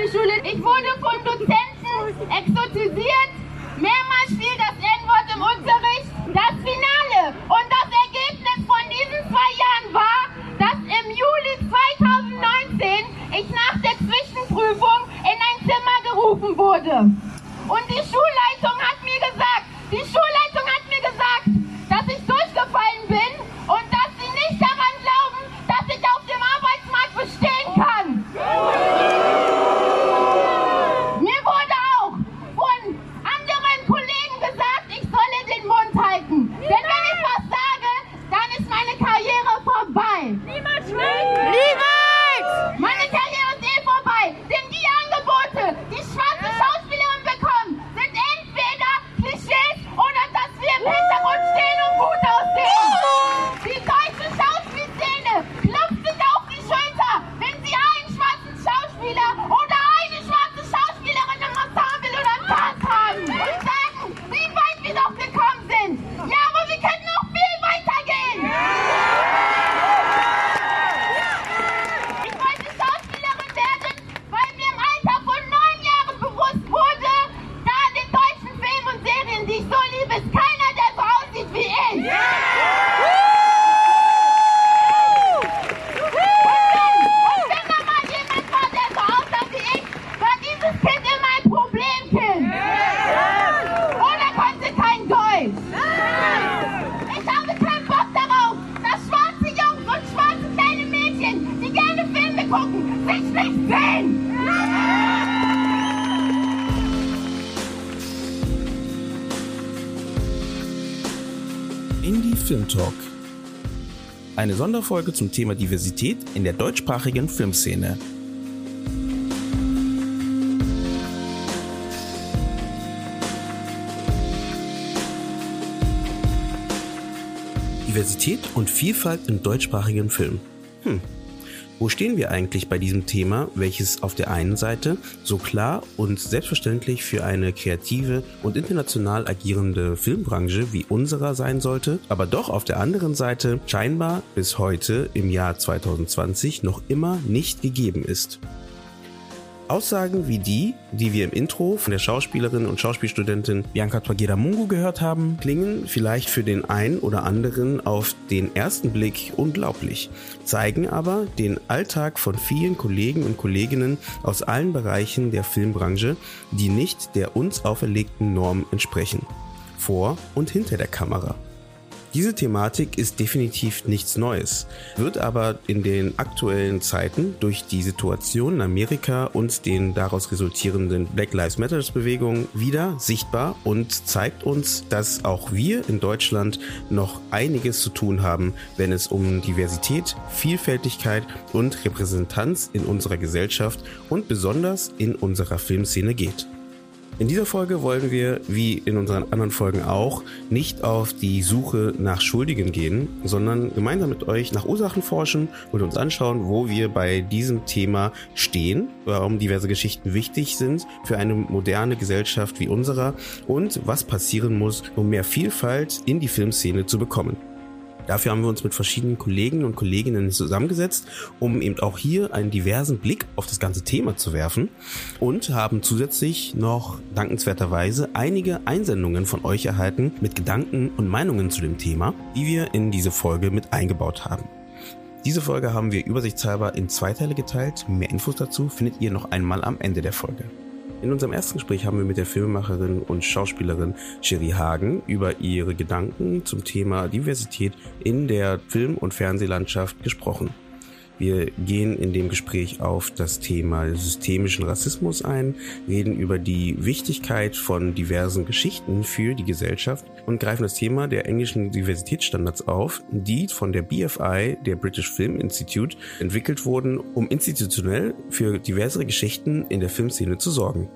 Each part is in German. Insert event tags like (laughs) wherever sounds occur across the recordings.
Schauspielschule. Ich wurde von Dozenten exotisiert. Mehrmals fiel das N-Wort im Unterricht. Das Finale und das Ergebnis von diesen zwei Jahren war, dass im Juli 2019 ich nach der Zwischenprüfung in ein Zimmer gerufen wurde. Und die Schulleitung Eine Sonderfolge zum Thema Diversität in der deutschsprachigen Filmszene. Diversität und Vielfalt im deutschsprachigen Film. Hm. Wo stehen wir eigentlich bei diesem Thema, welches auf der einen Seite so klar und selbstverständlich für eine kreative und international agierende Filmbranche wie unserer sein sollte, aber doch auf der anderen Seite scheinbar bis heute im Jahr 2020 noch immer nicht gegeben ist? Aussagen wie die, die wir im Intro von der Schauspielerin und Schauspielstudentin Bianca Twageda Mungu gehört haben, klingen vielleicht für den einen oder anderen auf den ersten Blick unglaublich, zeigen aber den Alltag von vielen Kollegen und Kolleginnen aus allen Bereichen der Filmbranche, die nicht der uns auferlegten Norm entsprechen. Vor und hinter der Kamera. Diese Thematik ist definitiv nichts Neues, wird aber in den aktuellen Zeiten durch die Situation in Amerika und den daraus resultierenden Black Lives Matters Bewegung wieder sichtbar und zeigt uns, dass auch wir in Deutschland noch einiges zu tun haben, wenn es um Diversität, Vielfältigkeit und Repräsentanz in unserer Gesellschaft und besonders in unserer Filmszene geht. In dieser Folge wollen wir, wie in unseren anderen Folgen auch, nicht auf die Suche nach Schuldigen gehen, sondern gemeinsam mit euch nach Ursachen forschen und uns anschauen, wo wir bei diesem Thema stehen, warum diverse Geschichten wichtig sind für eine moderne Gesellschaft wie unserer und was passieren muss, um mehr Vielfalt in die Filmszene zu bekommen. Dafür haben wir uns mit verschiedenen Kollegen und Kolleginnen zusammengesetzt, um eben auch hier einen diversen Blick auf das ganze Thema zu werfen und haben zusätzlich noch dankenswerterweise einige Einsendungen von euch erhalten mit Gedanken und Meinungen zu dem Thema, die wir in diese Folge mit eingebaut haben. Diese Folge haben wir übersichtshalber in zwei Teile geteilt. Mehr Infos dazu findet ihr noch einmal am Ende der Folge. In unserem ersten Gespräch haben wir mit der Filmemacherin und Schauspielerin Sherry Hagen über ihre Gedanken zum Thema Diversität in der Film- und Fernsehlandschaft gesprochen. Wir gehen in dem Gespräch auf das Thema systemischen Rassismus ein, reden über die Wichtigkeit von diversen Geschichten für die Gesellschaft und greifen das Thema der englischen Diversitätsstandards auf, die von der BFI, der British Film Institute, entwickelt wurden, um institutionell für diversere Geschichten in der Filmszene zu sorgen.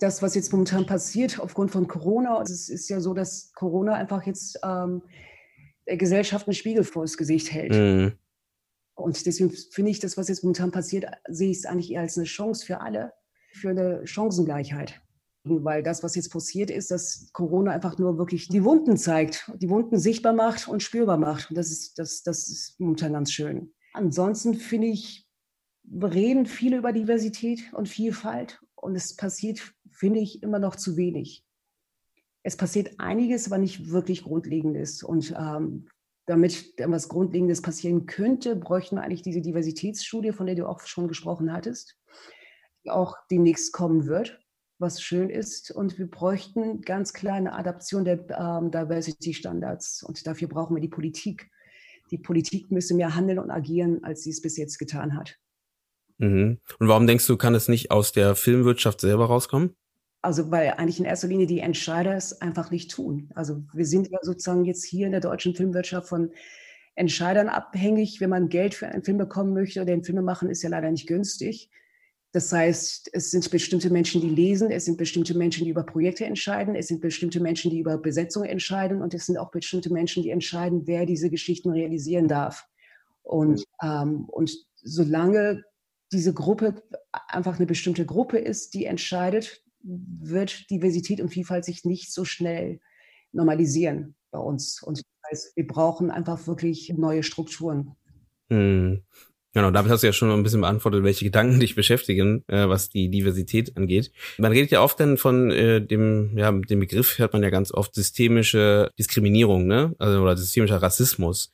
Das, was jetzt momentan passiert aufgrund von Corona, es ist ja so, dass Corona einfach jetzt ähm, der Gesellschaft einen Spiegel vor das Gesicht hält. Mhm. Und deswegen finde ich, das, was jetzt momentan passiert, sehe ich es eigentlich eher als eine Chance für alle, für eine Chancengleichheit. weil das, was jetzt passiert ist, dass Corona einfach nur wirklich die Wunden zeigt, die Wunden sichtbar macht und spürbar macht. Und das ist, das, das ist momentan ganz schön. Ansonsten finde ich, wir reden viele über Diversität und Vielfalt und es passiert, finde ich, immer noch zu wenig. Es passiert einiges, aber nicht wirklich Grundlegendes. Und ähm, damit etwas Grundlegendes passieren könnte, bräuchten wir eigentlich diese Diversitätsstudie, von der du auch schon gesprochen hattest, die auch demnächst kommen wird, was schön ist. Und wir bräuchten ganz klar eine Adaption der ähm, Diversity-Standards. Und dafür brauchen wir die Politik. Die Politik müsste mehr handeln und agieren, als sie es bis jetzt getan hat. Mhm. Und warum denkst du, kann es nicht aus der Filmwirtschaft selber rauskommen? Also weil eigentlich in erster Linie die Entscheider es einfach nicht tun. Also wir sind ja sozusagen jetzt hier in der deutschen Filmwirtschaft von Entscheidern abhängig. Wenn man Geld für einen Film bekommen möchte oder den Film machen, ist ja leider nicht günstig. Das heißt, es sind bestimmte Menschen, die lesen, es sind bestimmte Menschen, die über Projekte entscheiden, es sind bestimmte Menschen, die über Besetzung entscheiden und es sind auch bestimmte Menschen, die entscheiden, wer diese Geschichten realisieren darf. Und, ähm, und solange diese Gruppe einfach eine bestimmte Gruppe ist, die entscheidet, wird Diversität und Vielfalt sich nicht so schnell normalisieren bei uns. Und das heißt, wir brauchen einfach wirklich neue Strukturen. Hm. Genau, damit hast du ja schon ein bisschen beantwortet, welche Gedanken dich beschäftigen, äh, was die Diversität angeht. Man redet ja oft dann von äh, dem, ja, dem Begriff hört man ja ganz oft systemische Diskriminierung, ne? Also oder systemischer Rassismus.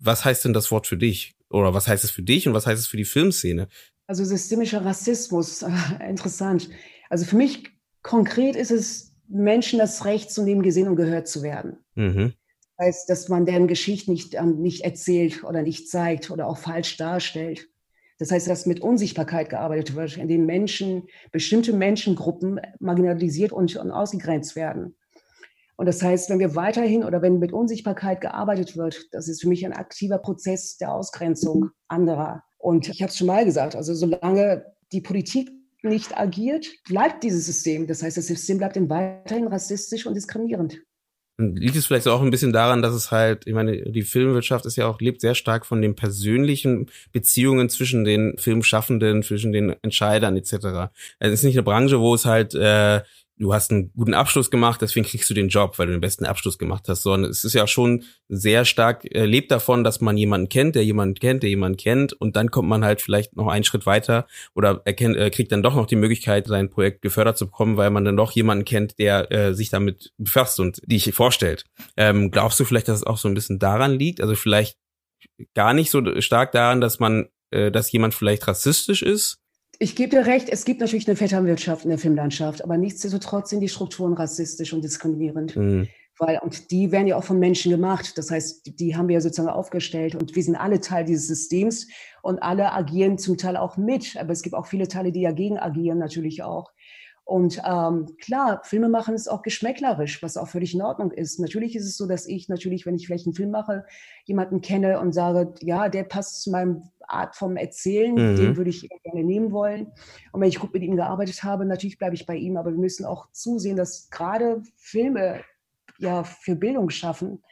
Was heißt denn das Wort für dich? Oder was heißt es für dich und was heißt es für die Filmszene? Also systemischer Rassismus, (laughs) interessant. Also für mich konkret ist es Menschen das Recht zu nehmen, gesehen und gehört zu werden. Mhm. Das heißt, dass man deren Geschichte nicht, ähm, nicht erzählt oder nicht zeigt oder auch falsch darstellt. Das heißt, dass mit Unsichtbarkeit gearbeitet wird, indem Menschen, bestimmte Menschengruppen marginalisiert und, und ausgegrenzt werden. Und das heißt, wenn wir weiterhin oder wenn mit Unsichtbarkeit gearbeitet wird, das ist für mich ein aktiver Prozess der Ausgrenzung anderer. Und ich habe es schon mal gesagt, also solange die Politik nicht agiert, bleibt dieses System. Das heißt, das System bleibt weiterhin rassistisch und diskriminierend. Liegt es vielleicht auch ein bisschen daran, dass es halt, ich meine, die Filmwirtschaft ist ja auch, lebt sehr stark von den persönlichen Beziehungen zwischen den Filmschaffenden, zwischen den Entscheidern etc. Es ist nicht eine Branche, wo es halt äh, du hast einen guten Abschluss gemacht, deswegen kriegst du den Job, weil du den besten Abschluss gemacht hast, sondern es ist ja schon sehr stark, äh, lebt davon, dass man jemanden kennt, der jemanden kennt, der jemanden kennt und dann kommt man halt vielleicht noch einen Schritt weiter oder erkennt, äh, kriegt dann doch noch die Möglichkeit, sein Projekt gefördert zu bekommen, weil man dann doch jemanden kennt, der äh, sich damit befasst und dich vorstellt. Ähm, glaubst du vielleicht, dass es auch so ein bisschen daran liegt? Also vielleicht gar nicht so stark daran, dass man, äh, dass jemand vielleicht rassistisch ist, ich gebe dir recht, es gibt natürlich eine Vetternwirtschaft in der Filmlandschaft, aber nichtsdestotrotz sind die Strukturen rassistisch und diskriminierend. Mhm. Weil, und die werden ja auch von Menschen gemacht. Das heißt, die haben wir ja sozusagen aufgestellt und wir sind alle Teil dieses Systems und alle agieren zum Teil auch mit. Aber es gibt auch viele Teile, die dagegen agieren, natürlich auch. Und ähm, klar, Filme machen ist auch geschmäcklerisch, was auch völlig in Ordnung ist. Natürlich ist es so, dass ich natürlich, wenn ich vielleicht einen Film mache, jemanden kenne und sage, ja, der passt zu meinem Art vom Erzählen, mhm. den würde ich gerne nehmen wollen. Und wenn ich gut mit ihm gearbeitet habe, natürlich bleibe ich bei ihm, aber wir müssen auch zusehen, dass gerade Filme ja für Bildung schaffen,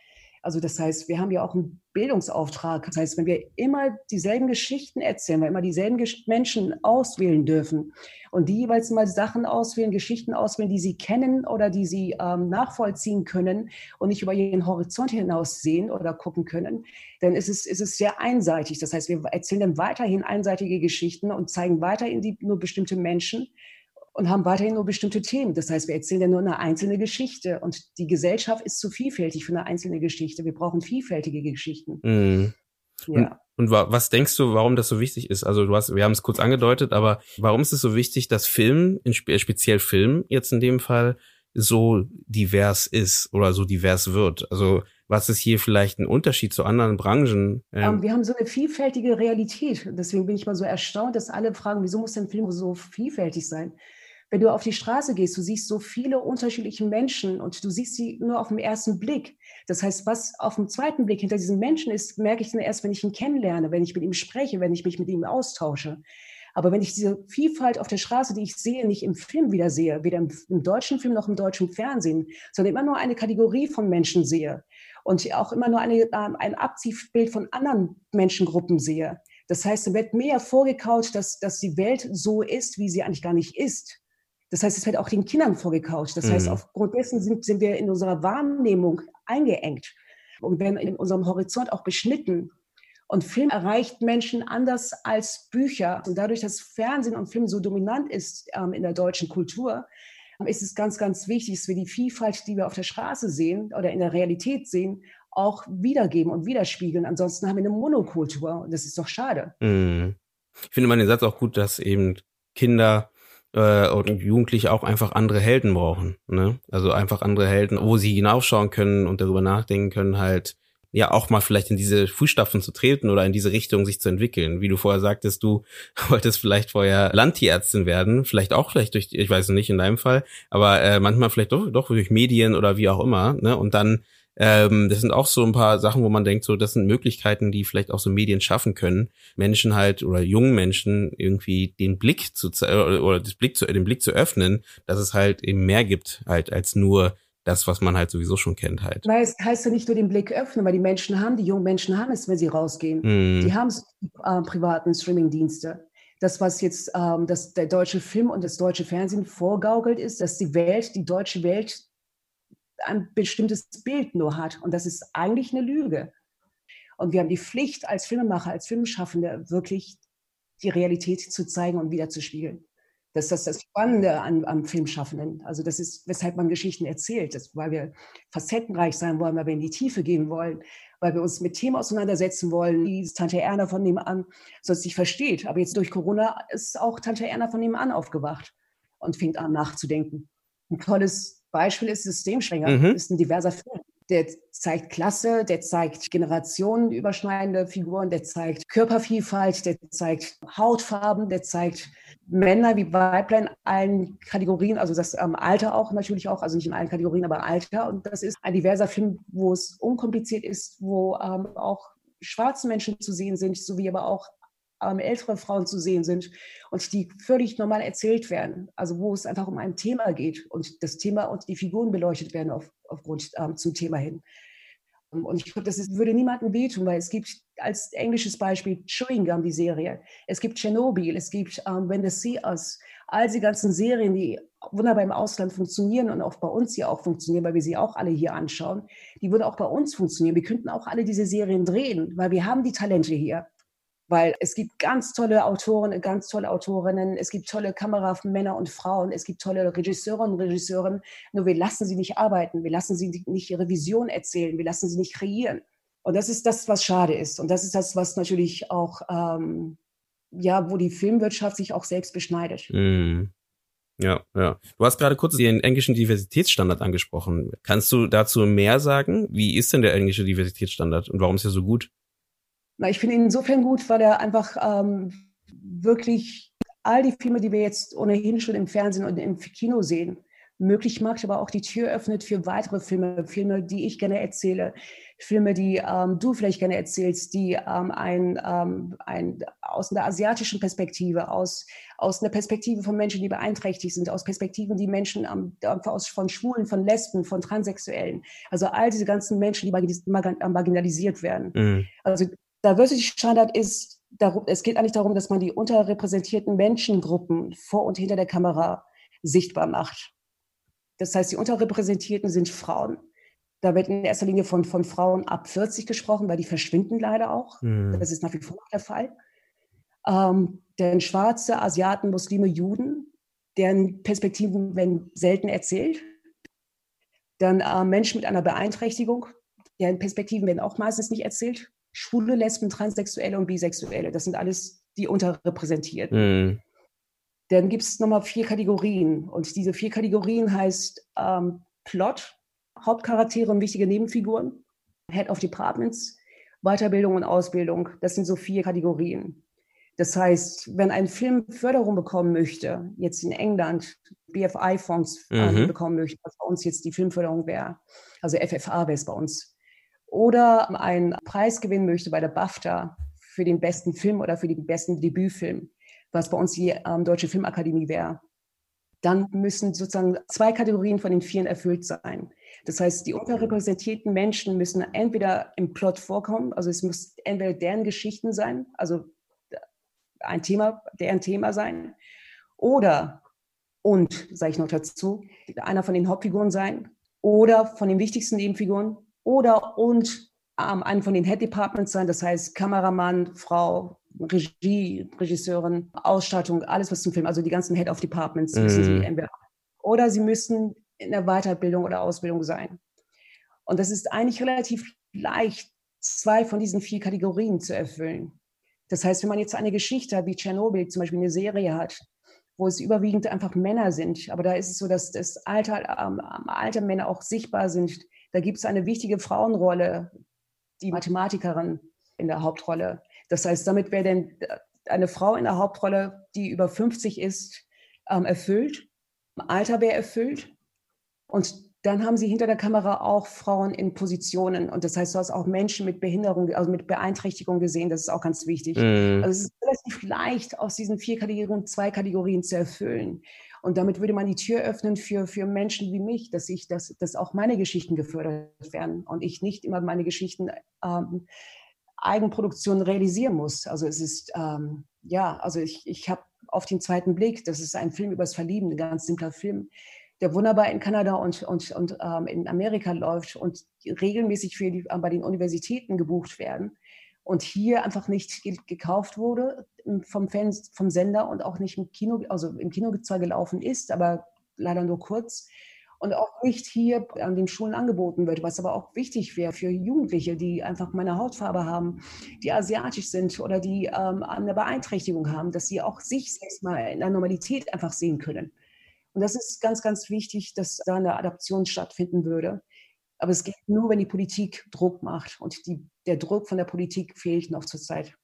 also das heißt, wir haben ja auch einen Bildungsauftrag. Das heißt, wenn wir immer dieselben Geschichten erzählen, weil immer dieselben Menschen auswählen dürfen und die jeweils mal Sachen auswählen, Geschichten auswählen, die sie kennen oder die sie ähm, nachvollziehen können und nicht über ihren Horizont hinaus sehen oder gucken können, dann ist es, ist es sehr einseitig. Das heißt, wir erzählen dann weiterhin einseitige Geschichten und zeigen weiterhin die, nur bestimmte Menschen und haben weiterhin nur bestimmte Themen. Das heißt, wir erzählen ja nur eine einzelne Geschichte und die Gesellschaft ist zu vielfältig für eine einzelne Geschichte. Wir brauchen vielfältige Geschichten. Mhm. Ja. Und, und was denkst du, warum das so wichtig ist? Also du hast, wir haben es kurz angedeutet, aber warum ist es so wichtig, dass Film, speziell Film jetzt in dem Fall, so divers ist oder so divers wird? Also was ist hier vielleicht ein Unterschied zu anderen Branchen? Ähm, wir haben so eine vielfältige Realität. Deswegen bin ich mal so erstaunt, dass alle fragen, wieso muss denn Film so vielfältig sein? Wenn du auf die Straße gehst, du siehst so viele unterschiedliche Menschen und du siehst sie nur auf den ersten Blick. Das heißt, was auf dem zweiten Blick hinter diesen Menschen ist, merke ich dann erst, wenn ich ihn kennenlerne, wenn ich mit ihm spreche, wenn ich mich mit ihm austausche. Aber wenn ich diese Vielfalt auf der Straße, die ich sehe, nicht im Film wieder sehe, weder im, im, deutschen Film noch im deutschen Fernsehen, sondern immer nur eine Kategorie von Menschen sehe und auch immer nur eine, ähm, ein Abziehbild von anderen Menschengruppen sehe. Das heißt, es wird mehr vorgekaut, dass, dass die Welt so ist, wie sie eigentlich gar nicht ist Das heißt, es wird auch den Kindern vorgekaut. Das mhm. heißt, aufgrund dessen sind, sind wir in unserer Wahrnehmung eingeengt und werden in unserem Horizont auch beschnitten. Und Film erreicht Menschen anders als Bücher. Und dadurch, dass Fernsehen und Film so dominant ist ähm, in der deutschen Kultur, ist es ganz, ganz wichtig, dass wir die Vielfalt, die wir auf der Straße sehen oder in der Realität sehen, auch wiedergeben und widerspiegeln. Ansonsten haben wir eine Monokultur und das ist doch schade. Mhm. Ich finde meinen Satz auch gut, dass eben Kinder äh, und Jugendliche auch einfach andere Helden brauchen. Ne? Also einfach andere Helden, wo sie hinaufschauen können und darüber nachdenken können, halt ja auch mal vielleicht in diese Fußstapfen zu treten oder in diese Richtung sich zu entwickeln. Wie du vorher sagtest, du (laughs) wolltest vielleicht vorher Landtierärztin werden, vielleicht auch vielleicht durch, ich weiß nicht in deinem Fall, aber äh, manchmal vielleicht doch, doch durch Medien oder wie auch immer. Ne? Und dann ähm, das sind auch so ein paar Sachen, wo man denkt, so das sind Möglichkeiten, die vielleicht auch so Medien schaffen können, Menschen halt oder jungen Menschen irgendwie den Blick zu oder das Blick zu, den Blick zu öffnen, dass es halt eben mehr gibt halt als nur das, was man halt sowieso schon kennt halt. Weil es heißt ja nicht nur den Blick öffnen, weil die Menschen haben, die jungen Menschen haben es, wenn sie rausgehen. Mm. Die haben äh, privaten Streamingdienste. Das, was jetzt ähm, das, der deutsche Film und das deutsche Fernsehen vorgaukelt, ist, dass die Welt, die deutsche Welt ein bestimmtes Bild nur hat. Und das ist eigentlich eine Lüge. Und wir haben die Pflicht als Filmemacher, als Filmschaffende, wirklich die Realität zu zeigen und wiederzuspiegeln. Das ist das, das Spannende an, am Filmschaffenden. Also das ist, weshalb man Geschichten erzählt, das, weil wir facettenreich sein wollen, weil wir in die Tiefe gehen wollen, weil wir uns mit Themen auseinandersetzen wollen, wie Tante Erna von nebenan sonst nicht versteht. Aber jetzt durch Corona ist auch Tante Erna von nebenan aufgewacht und fängt an nachzudenken. Ein tolles Beispiel ist Systemschränger, mhm. ist ein diverser Film. Der zeigt Klasse, der zeigt generationenüberschneidende Figuren, der zeigt Körpervielfalt, der zeigt Hautfarben, der zeigt Männer wie Weiblein allen Kategorien, also das ähm, Alter auch natürlich auch, also nicht in allen Kategorien, aber Alter. Und das ist ein diverser Film, wo es unkompliziert ist, wo ähm, auch schwarze Menschen zu sehen sind, sowie aber auch ähm, ältere Frauen zu sehen sind und die völlig normal erzählt werden. Also wo es einfach um ein Thema geht und das Thema und die Figuren beleuchtet werden auf, aufgrund ähm, zum Thema hin. Ähm, und ich glaube, das ist, würde niemandem wehtun, weil es gibt als englisches Beispiel Chewing Gum, die Serie. Es gibt Tschernobyl, es gibt um, When the Sea Us. All die ganzen Serien, die wunderbar im Ausland funktionieren und auch bei uns hier auch funktionieren, weil wir sie auch alle hier anschauen, die würden auch bei uns funktionieren. Wir könnten auch alle diese Serien drehen, weil wir haben die Talente hier weil es gibt ganz tolle Autoren, ganz tolle Autorinnen, es gibt tolle Kameramänner und Frauen, es gibt tolle Regisseurinnen und Regisseure, nur wir lassen sie nicht arbeiten, wir lassen sie nicht ihre Vision erzählen, wir lassen sie nicht kreieren. Und das ist das, was schade ist. Und das ist das, was natürlich auch, ähm, ja, wo die Filmwirtschaft sich auch selbst beschneidet. Mm. Ja, ja. Du hast gerade kurz den englischen Diversitätsstandard angesprochen. Kannst du dazu mehr sagen? Wie ist denn der englische Diversitätsstandard und warum ist er so gut? Na, ich finde ihn insofern gut, weil er einfach ähm, wirklich all die Filme, die wir jetzt ohnehin schon im Fernsehen und im Kino sehen, möglich macht, aber auch die Tür öffnet für weitere Filme, Filme, die ich gerne erzähle, Filme, die ähm, du vielleicht gerne erzählst, die ähm, ein, ähm, ein, aus einer asiatischen Perspektive, aus, aus einer Perspektive von Menschen, die beeinträchtigt sind, aus Perspektiven, die Menschen ähm, aus, von Schwulen, von Lesben, von Transsexuellen, also all diese ganzen Menschen, die marginalisiert werden. Mhm. Also Diversity Standard ist, darum, es geht eigentlich darum, dass man die unterrepräsentierten Menschengruppen vor und hinter der Kamera sichtbar macht. Das heißt, die Unterrepräsentierten sind Frauen. Da wird in erster Linie von, von Frauen ab 40 gesprochen, weil die verschwinden leider auch. Mhm. Das ist nach wie vor der Fall. Ähm, denn Schwarze, Asiaten, Muslime, Juden, deren Perspektiven werden selten erzählt. Dann äh, Menschen mit einer Beeinträchtigung, deren Perspektiven werden auch meistens nicht erzählt. Schwule, Lesben, Transsexuelle und Bisexuelle. Das sind alles die unterrepräsentierten. Mhm. Dann gibt es nochmal vier Kategorien. Und diese vier Kategorien heißt ähm, Plot, Hauptcharaktere und wichtige Nebenfiguren, Head of Departments, Weiterbildung und Ausbildung. Das sind so vier Kategorien. Das heißt, wenn ein Film Förderung bekommen möchte, jetzt in England BFI-Fonds äh, mhm. bekommen möchte, was bei uns jetzt die Filmförderung wäre, also FFA wäre es bei uns, oder einen Preis gewinnen möchte bei der BAFTA für den besten Film oder für den besten Debütfilm, was bei uns die ähm, Deutsche Filmakademie wäre, dann müssen sozusagen zwei Kategorien von den vieren erfüllt sein. Das heißt, die unterrepräsentierten Menschen müssen entweder im Plot vorkommen, also es muss entweder deren Geschichten sein, also ein Thema, deren Thema sein, oder und, sage ich noch dazu, einer von den Hauptfiguren sein oder von den wichtigsten Nebenfiguren oder und ähm, einen von den Head Departments sein, das heißt Kameramann, Frau, Regie, Regisseurin, Ausstattung, alles was zum Film, also die ganzen Head of Departments mm. müssen sie mhm. entweder oder sie müssen in der Weiterbildung oder Ausbildung sein. Und das ist eigentlich relativ leicht, zwei von diesen vier Kategorien zu erfüllen. Das heißt, wenn man jetzt eine Geschichte hat, wie Tschernobyl zum Beispiel eine Serie hat, wo es überwiegend einfach Männer sind, aber da ist es so, dass das Alter, ähm, alte Männer auch sichtbar sind. Da gibt es eine wichtige Frauenrolle, die Mathematikerin in der Hauptrolle. Das heißt, damit wäre denn eine Frau in der Hauptrolle, die über 50 ist, ähm, erfüllt. Alter wäre erfüllt. Und dann haben sie hinter der Kamera auch Frauen in Positionen. Und das heißt, du hast auch Menschen mit Behinderung, also mit Beeinträchtigung gesehen. Das ist auch ganz wichtig. Mm. Also es ist relativ leicht, aus diesen vier Kategorien zwei Kategorien zu erfüllen. Und damit würde man die Tür öffnen für, für Menschen wie mich, dass ich, dass, dass auch meine Geschichten gefördert werden und ich nicht immer meine Geschichten ähm, Eigenproduktion realisieren muss. Also es ist, ähm, ja, also ich, ich habe auf den zweiten Blick, das ist ein Film über das Verlieben, ein ganz simpler Film, der wunderbar in Kanada und, und, und ähm, in Amerika läuft und regelmäßig für die, äh, bei den Universitäten gebucht werden und hier einfach nicht ge gekauft wurde vom, Fans, vom Sender und auch nicht im Kino, also im Kino zwar gelaufen ist, aber leider nur kurz und auch nicht hier an den Schulen angeboten wird, was aber auch wichtig wäre für Jugendliche, die einfach meine Hautfarbe haben, die asiatisch sind oder die ähm, eine Beeinträchtigung haben, dass sie auch sich selbst mal in der Normalität einfach sehen können. Und das ist ganz, ganz wichtig, dass da eine Adaption stattfinden würde. Aber es geht nur, wenn die Politik Druck macht. Und die, der Druck von der Politik fehlt noch zurzeit.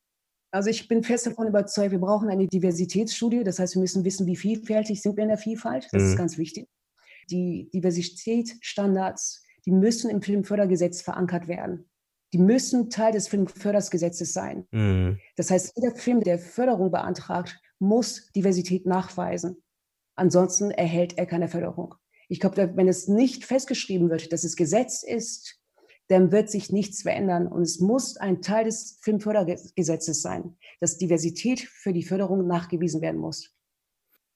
Also ich bin fest davon überzeugt, wir brauchen eine Diversitätsstudie. Das heißt, wir müssen wissen, wie vielfältig sind wir in der Vielfalt. Das mhm. ist ganz wichtig. Die Diversitätsstandards, die müssen im Filmfördergesetz verankert werden. Die müssen Teil des Filmfördergesetzes sein. Mhm. Das heißt, jeder Film, der Förderung beantragt, muss Diversität nachweisen. Ansonsten erhält er keine Förderung. Ich glaube, wenn es nicht festgeschrieben wird, dass es Gesetz ist, dann wird sich nichts verändern. Und es muss ein Teil des Filmfördergesetzes sein, dass Diversität für die Förderung nachgewiesen werden muss.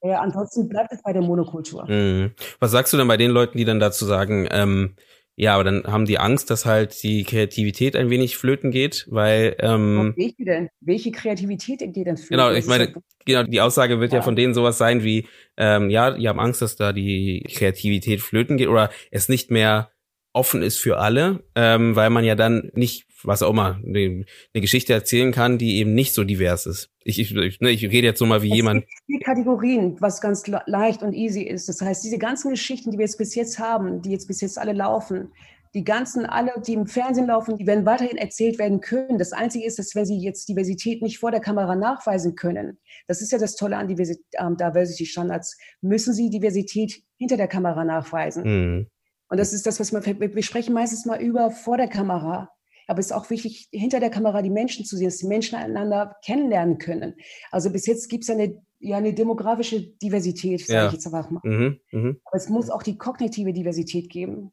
Ja, ansonsten bleibt es bei der Monokultur. Mhm. Was sagst du denn bei den Leuten, die dann dazu sagen, ähm, ja, aber dann haben die Angst, dass halt die Kreativität ein wenig flöten geht, weil ähm, welche denn? Welche Kreativität geht denn flöten? Genau, ich meine, genau, die Aussage wird ja. ja von denen sowas sein wie, ähm, ja, die haben Angst, dass da die Kreativität flöten geht oder es nicht mehr offen ist für alle, ähm, weil man ja dann nicht, was auch immer, eine, eine Geschichte erzählen kann, die eben nicht so divers ist. Ich, ich, ich, ne, ich rede jetzt so mal wie es jemand. Gibt vier Kategorien, was ganz leicht und easy ist. Das heißt, diese ganzen Geschichten, die wir jetzt bis jetzt haben, die jetzt bis jetzt alle laufen, die ganzen, alle, die im Fernsehen laufen, die werden weiterhin erzählt werden können. Das Einzige ist, dass wenn sie jetzt Diversität nicht vor der Kamera nachweisen können, das ist ja das Tolle an Diversity, ähm, Diversity Standards, müssen sie Diversität hinter der Kamera nachweisen. Mhm. Und das ist das, was man, wir sprechen meistens mal über vor der Kamera. Aber es ist auch wichtig, hinter der Kamera die Menschen zu sehen, dass die Menschen einander kennenlernen können. Also bis jetzt gibt es eine, ja, eine demografische Diversität, sage ja. ich jetzt einfach mal. Mhm, mh. Aber es muss auch die kognitive Diversität geben.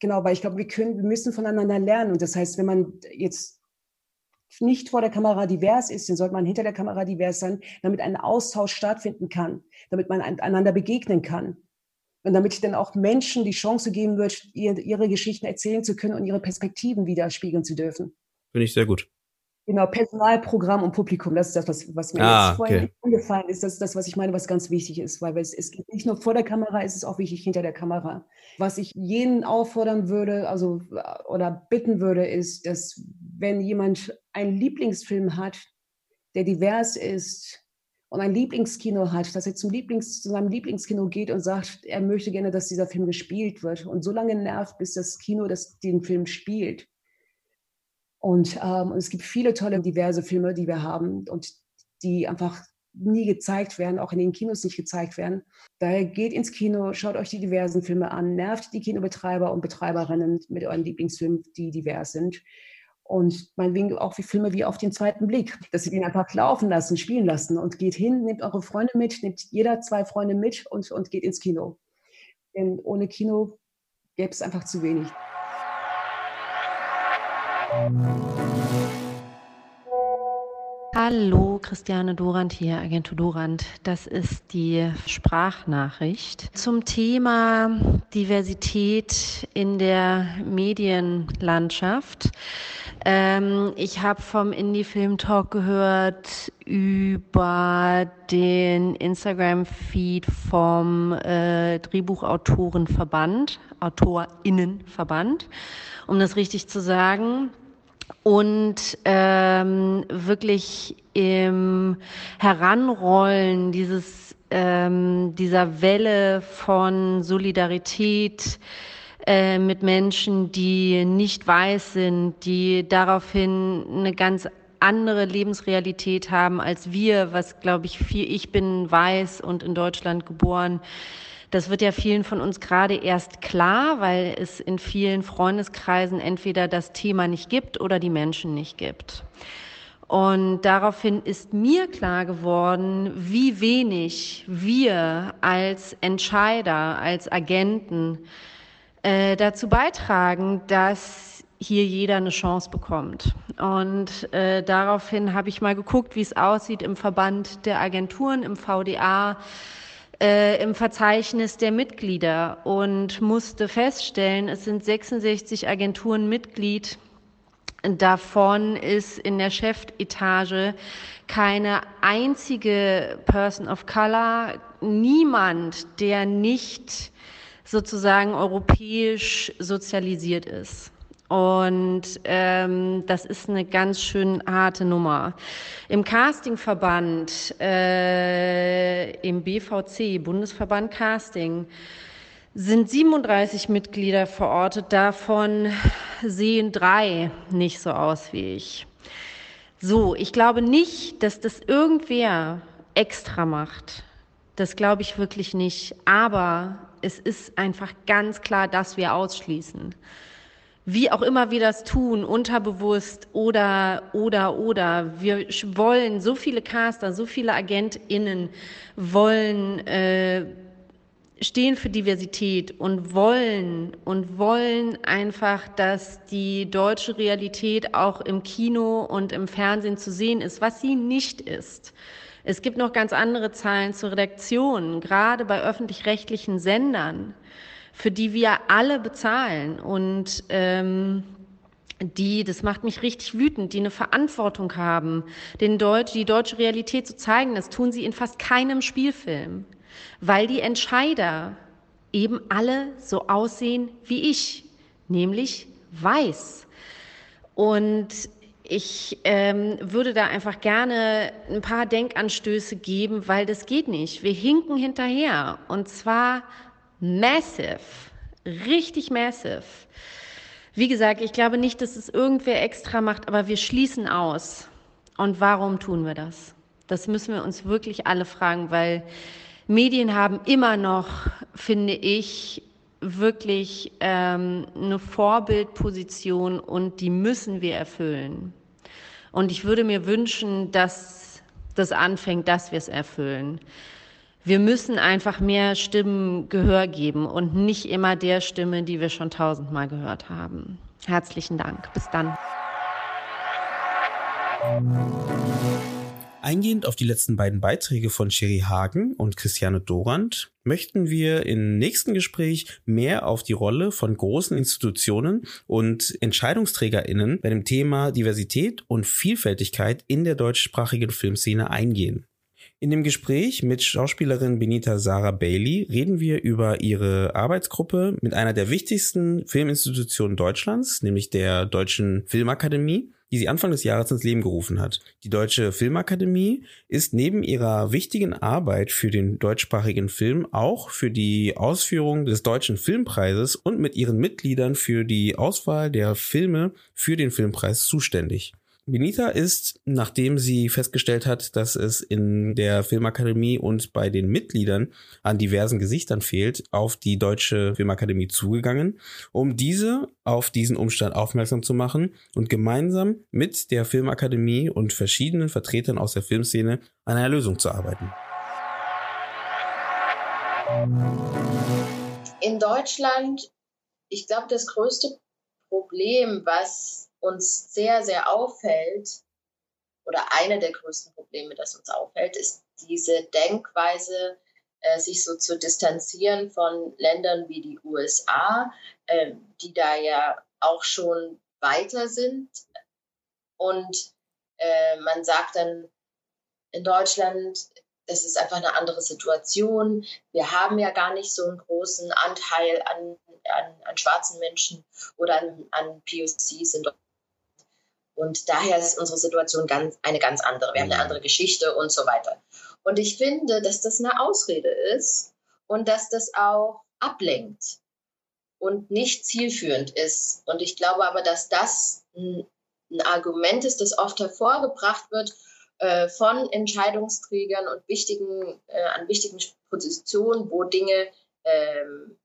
Genau, weil ich glaube, wir können, wir müssen voneinander lernen. Und das heißt, wenn man jetzt nicht vor der Kamera divers ist, dann sollte man hinter der Kamera divers sein, damit ein Austausch stattfinden kann, damit man einander begegnen kann. Und damit ich dann auch Menschen die Chance geben wird, ihr, ihre Geschichten erzählen zu können und ihre Perspektiven widerspiegeln zu dürfen. Finde ich sehr gut. Genau, Personalprogramm und Publikum, das ist das, was, was mir ah, jetzt vorhin okay. angefallen ist. Das ist das, was ich meine, was ganz wichtig ist, weil es, es geht nicht nur vor der Kamera, es ist auch wichtig hinter der Kamera. Was ich jeden auffordern würde, also oder bitten würde, ist, dass wenn jemand einen Lieblingsfilm hat, der divers ist, und ein Lieblingskino hat, dass er zum Lieblings, zu seinem Lieblingskino geht und sagt, er möchte gerne, dass dieser Film gespielt wird und so lange nervt, bis das Kino das, den Film spielt. Und ähm, es gibt viele tolle, diverse Filme, die wir haben und die einfach nie gezeigt werden, auch in den Kinos nicht gezeigt werden. Daher geht ins Kino, schaut euch die diversen Filme an, nervt die Kinobetreiber und Betreiberinnen mit euren Lieblingsfilmen, die divers sind und meinetwegen auch wie Filme wie auf den zweiten Blick, dass sie den einfach laufen lassen, spielen lassen und geht hin, nehmt eure Freunde mit, nehmt jeder zwei Freunde mit und, und geht ins Kino. Denn ohne Kino gäbe es einfach zu wenig. Hallo, Christiane Dorand hier, Agentur Dorand. Das ist die Sprachnachricht zum Thema Diversität in der Medienlandschaft. Ähm, ich habe vom Indie Film Talk gehört über den Instagram-Feed vom äh, Drehbuchautorenverband, Autorinnenverband, um das richtig zu sagen. Und ähm, wirklich im Heranrollen dieses, ähm, dieser Welle von Solidarität äh, mit Menschen, die nicht weiß sind, die daraufhin eine ganz andere Lebensrealität haben als wir, was glaube ich viel, ich bin weiß und in Deutschland geboren, das wird ja vielen von uns gerade erst klar, weil es in vielen Freundeskreisen entweder das Thema nicht gibt oder die Menschen nicht gibt. Und daraufhin ist mir klar geworden, wie wenig wir als Entscheider, als Agenten äh, dazu beitragen, dass hier jeder eine Chance bekommt. Und äh, daraufhin habe ich mal geguckt, wie es aussieht im Verband der Agenturen, im VDA, äh, im Verzeichnis der Mitglieder und musste feststellen, es sind 66 Agenturen Mitglied. Davon ist in der Chefetage keine einzige Person of Color, niemand, der nicht sozusagen europäisch sozialisiert ist. Und ähm, das ist eine ganz schön harte Nummer. Im Castingverband, äh, im BVC, Bundesverband Casting, sind 37 Mitglieder verortet. Davon sehen drei nicht so aus wie ich. So, ich glaube nicht, dass das irgendwer extra macht. Das glaube ich wirklich nicht. Aber es ist einfach ganz klar, dass wir ausschließen wie auch immer wir das tun, unterbewusst oder, oder, oder. Wir wollen, so viele Caster, so viele AgentInnen wollen äh, stehen für Diversität und wollen und wollen einfach, dass die deutsche Realität auch im Kino und im Fernsehen zu sehen ist, was sie nicht ist. Es gibt noch ganz andere Zahlen zur Redaktion, gerade bei öffentlich-rechtlichen Sendern für die wir alle bezahlen und ähm, die, das macht mich richtig wütend, die eine Verantwortung haben, den Deutsch, die deutsche Realität zu zeigen. Das tun sie in fast keinem Spielfilm, weil die Entscheider eben alle so aussehen wie ich, nämlich weiß. Und ich ähm, würde da einfach gerne ein paar Denkanstöße geben, weil das geht nicht. Wir hinken hinterher und zwar massive, richtig massive. Wie gesagt, ich glaube nicht, dass es irgendwer extra macht, aber wir schließen aus. Und warum tun wir das? Das müssen wir uns wirklich alle fragen, weil Medien haben immer noch, finde ich, wirklich ähm, eine Vorbildposition und die müssen wir erfüllen. Und ich würde mir wünschen, dass das anfängt, dass wir es erfüllen. Wir müssen einfach mehr Stimmen Gehör geben und nicht immer der Stimme, die wir schon tausendmal gehört haben. Herzlichen Dank. Bis dann. Eingehend auf die letzten beiden Beiträge von Sherry Hagen und Christiane Dorand möchten wir im nächsten Gespräch mehr auf die Rolle von großen Institutionen und EntscheidungsträgerInnen bei dem Thema Diversität und Vielfältigkeit in der deutschsprachigen Filmszene eingehen. In dem Gespräch mit Schauspielerin Benita Sarah Bailey reden wir über ihre Arbeitsgruppe mit einer der wichtigsten Filminstitutionen Deutschlands, nämlich der Deutschen Filmakademie, die sie Anfang des Jahres ins Leben gerufen hat. Die Deutsche Filmakademie ist neben ihrer wichtigen Arbeit für den deutschsprachigen Film auch für die Ausführung des Deutschen Filmpreises und mit ihren Mitgliedern für die Auswahl der Filme für den Filmpreis zuständig. Benita ist, nachdem sie festgestellt hat, dass es in der Filmakademie und bei den Mitgliedern an diversen Gesichtern fehlt, auf die Deutsche Filmakademie zugegangen, um diese auf diesen Umstand aufmerksam zu machen und gemeinsam mit der Filmakademie und verschiedenen Vertretern aus der Filmszene an einer Lösung zu arbeiten. In Deutschland, ich glaube, das größte Problem, was uns sehr, sehr auffällt, oder eine der größten Probleme, das uns aufhält, ist diese Denkweise, äh, sich so zu distanzieren von Ländern wie die USA, äh, die da ja auch schon weiter sind. Und äh, man sagt dann in Deutschland, es ist einfach eine andere Situation. Wir haben ja gar nicht so einen großen Anteil an, an, an schwarzen Menschen oder an, an POCs in Deutschland. Und daher ist unsere Situation ganz, eine ganz andere. Wir haben eine andere Geschichte und so weiter. Und ich finde, dass das eine Ausrede ist und dass das auch ablenkt und nicht zielführend ist. Und ich glaube aber, dass das ein, ein Argument ist, das oft hervorgebracht wird äh, von Entscheidungsträgern und wichtigen, äh, an wichtigen Positionen, wo Dinge ähm,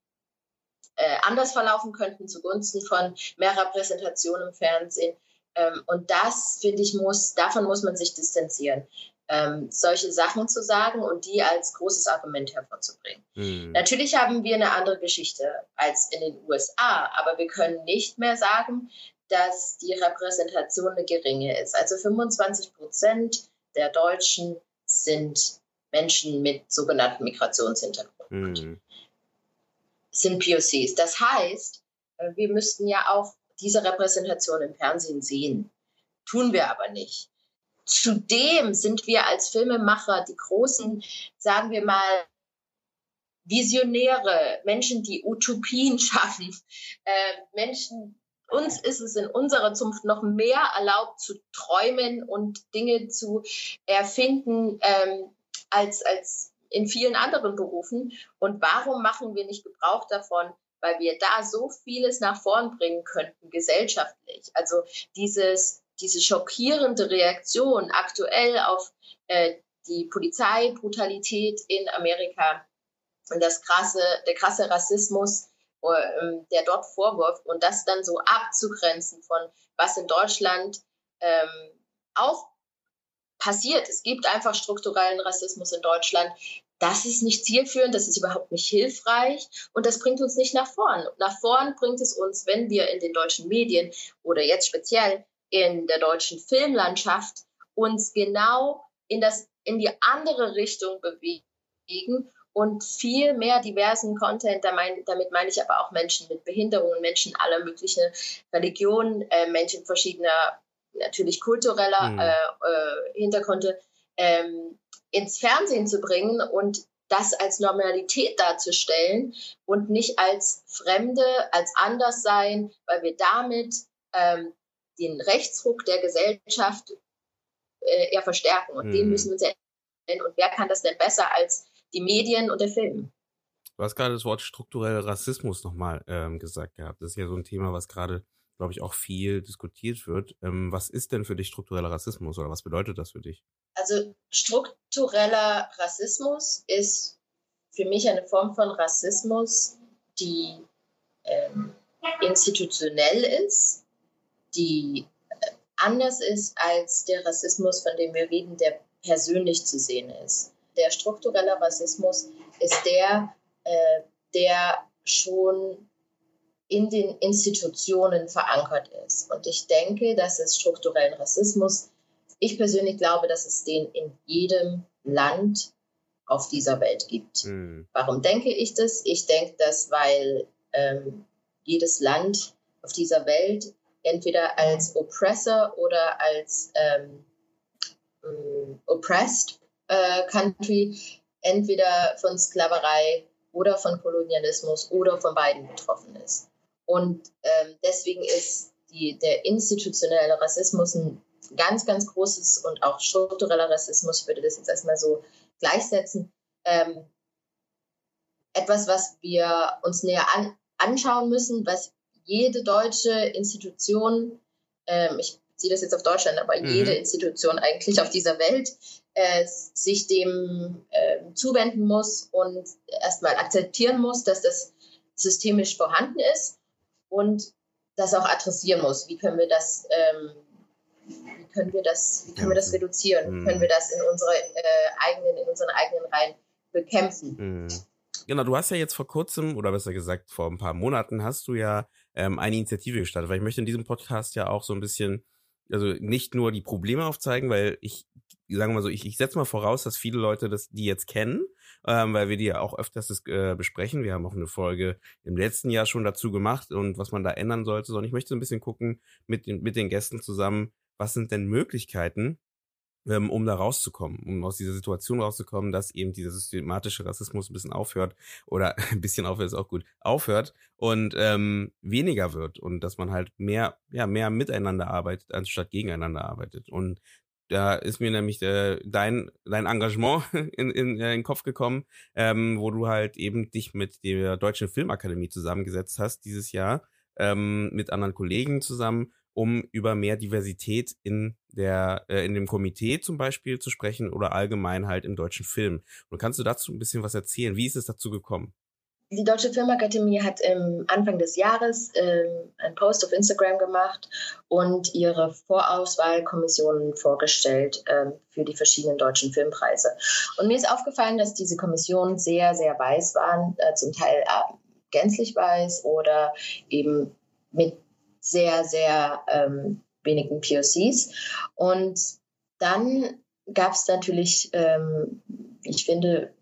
äh, anders verlaufen könnten zugunsten von mehr Repräsentation im Fernsehen. Ähm, und das, finde ich, muss, davon muss man sich distanzieren. Ähm, solche Sachen zu sagen und die als großes Argument hervorzubringen. Mhm. Natürlich haben wir eine andere Geschichte als in den USA, aber wir können nicht mehr sagen, dass die Repräsentation eine geringe ist. Also 25 Prozent der Deutschen sind Menschen mit sogenannten Migrationshintergrund. Mhm. Sind POCs. Das heißt, äh, wir müssten ja auch diese Repräsentation im Fernsehen sehen. Tun wir aber nicht. Zudem sind wir als Filmemacher die großen, sagen wir mal, Visionäre, Menschen, die Utopien (laughs) schaffen, äh, Menschen, uns ist es in unserer Zunft noch mehr erlaubt zu träumen und Dinge zu erfinden ähm, als, als in vielen anderen Berufen. Und warum machen wir nicht Gebrauch davon, weil wir da so vieles nach vorn bringen könnten, gesellschaftlich. Also dieses, diese schockierende Reaktion aktuell auf äh, die Polizeibrutalität in Amerika und das krasse, der krasse Rassismus, äh, der dort vorwirft und das dann so abzugrenzen von was in Deutschland ähm, auch passiert. Es gibt einfach strukturellen Rassismus in Deutschland, das ist nicht zielführend, das ist überhaupt nicht hilfreich und das bringt uns nicht nach vorn. Nach vorn bringt es uns, wenn wir in den deutschen Medien oder jetzt speziell in der deutschen Filmlandschaft uns genau in, das, in die andere Richtung bewegen und viel mehr diversen Content, damit meine ich aber auch Menschen mit Behinderungen, Menschen aller möglichen Religionen, äh, Menschen verschiedener, natürlich kultureller mhm. äh, äh, Hintergründe, ähm, ins Fernsehen zu bringen und das als Normalität darzustellen und nicht als Fremde, als Anderssein, weil wir damit ähm, den Rechtsruck der Gesellschaft äh, eher verstärken. Und mhm. den müssen wir uns ändern. Und wer kann das denn besser als die Medien und der Film? Du hast gerade das Wort struktureller Rassismus nochmal ähm, gesagt gehabt. Das ist ja so ein Thema, was gerade, glaube ich, auch viel diskutiert wird. Ähm, was ist denn für dich struktureller Rassismus oder was bedeutet das für dich? Also struktureller Rassismus ist für mich eine Form von Rassismus, die ähm, institutionell ist, die äh, anders ist als der Rassismus, von dem wir reden, der persönlich zu sehen ist. Der strukturelle Rassismus ist der, äh, der schon in den Institutionen verankert ist. Und ich denke, dass es strukturellen Rassismus ich persönlich glaube, dass es den in jedem Land auf dieser Welt gibt. Mhm. Warum denke ich das? Ich denke das, weil ähm, jedes Land auf dieser Welt entweder als Oppressor oder als ähm, ähm, oppressed äh, Country entweder von Sklaverei oder von Kolonialismus oder von beiden betroffen ist. Und ähm, deswegen ist die, der institutionelle Rassismus ein ganz, ganz großes und auch struktureller Rassismus, ich würde das jetzt erstmal so gleichsetzen, ähm, etwas, was wir uns näher an, anschauen müssen, was jede deutsche Institution, ähm, ich ziehe das jetzt auf Deutschland, aber mhm. jede Institution eigentlich auf dieser Welt äh, sich dem äh, zuwenden muss und erstmal akzeptieren muss, dass das systemisch vorhanden ist und das auch adressieren muss. Wie können wir das ähm, wie können wir das, wie können wir das reduzieren? Wie können wir mhm. das in unsere äh, eigenen, in unseren eigenen Reihen bekämpfen? Mhm. Genau, du hast ja jetzt vor kurzem, oder besser gesagt vor ein paar Monaten, hast du ja ähm, eine Initiative gestartet, weil ich möchte in diesem Podcast ja auch so ein bisschen also nicht nur die Probleme aufzeigen, weil ich, sagen wir mal so, ich, ich setze mal voraus, dass viele Leute das, die jetzt kennen, ähm, weil wir die ja auch öfters äh, besprechen. Wir haben auch eine Folge im letzten Jahr schon dazu gemacht und was man da ändern sollte, sondern ich möchte so ein bisschen gucken mit den, mit den Gästen zusammen, was sind denn Möglichkeiten, ähm, um da rauszukommen, um aus dieser Situation rauszukommen, dass eben dieser systematische Rassismus ein bisschen aufhört oder (laughs) ein bisschen aufhört ist auch gut, aufhört und ähm, weniger wird und dass man halt mehr, ja, mehr miteinander arbeitet, anstatt gegeneinander arbeitet. Und da ist mir nämlich äh, dein, dein Engagement (laughs) in, in, in den Kopf gekommen, ähm, wo du halt eben dich mit der Deutschen Filmakademie zusammengesetzt hast dieses Jahr, ähm, mit anderen Kollegen zusammen um über mehr Diversität in der äh, in dem Komitee zum Beispiel zu sprechen oder allgemein halt im deutschen Film. Und kannst du dazu ein bisschen was erzählen? Wie ist es dazu gekommen? Die Deutsche Filmakademie hat im Anfang des Jahres ähm, einen Post auf Instagram gemacht und ihre Vorauswahlkommissionen vorgestellt ähm, für die verschiedenen deutschen Filmpreise. Und mir ist aufgefallen, dass diese Kommissionen sehr, sehr weiß waren, äh, zum Teil äh, gänzlich weiß oder eben mit sehr, sehr ähm, wenigen POCs. Und dann gab es natürlich, ähm, ich finde,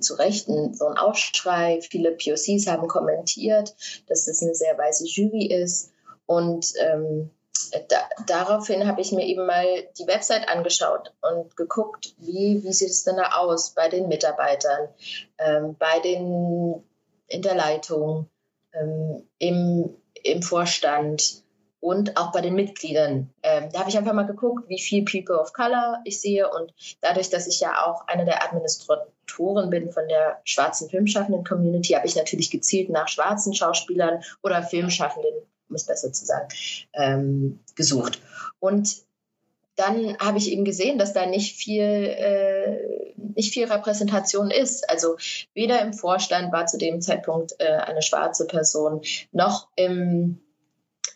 zu Recht so ein Aufschrei. Viele POCs haben kommentiert, dass das eine sehr weiße Jury ist. Und ähm, da, daraufhin habe ich mir eben mal die Website angeschaut und geguckt, wie, wie sieht es denn da aus bei den Mitarbeitern, ähm, bei den in der Leitung, ähm, im, im Vorstand und auch bei den Mitgliedern. Ähm, da habe ich einfach mal geguckt, wie viel People of Color ich sehe und dadurch, dass ich ja auch eine der Administratoren bin von der schwarzen Filmschaffenden Community, habe ich natürlich gezielt nach schwarzen Schauspielern oder Filmschaffenden, um es besser zu sagen, ähm, gesucht. Und dann habe ich eben gesehen, dass da nicht viel, äh, nicht viel Repräsentation ist. Also weder im Vorstand war zu dem Zeitpunkt äh, eine schwarze Person, noch im,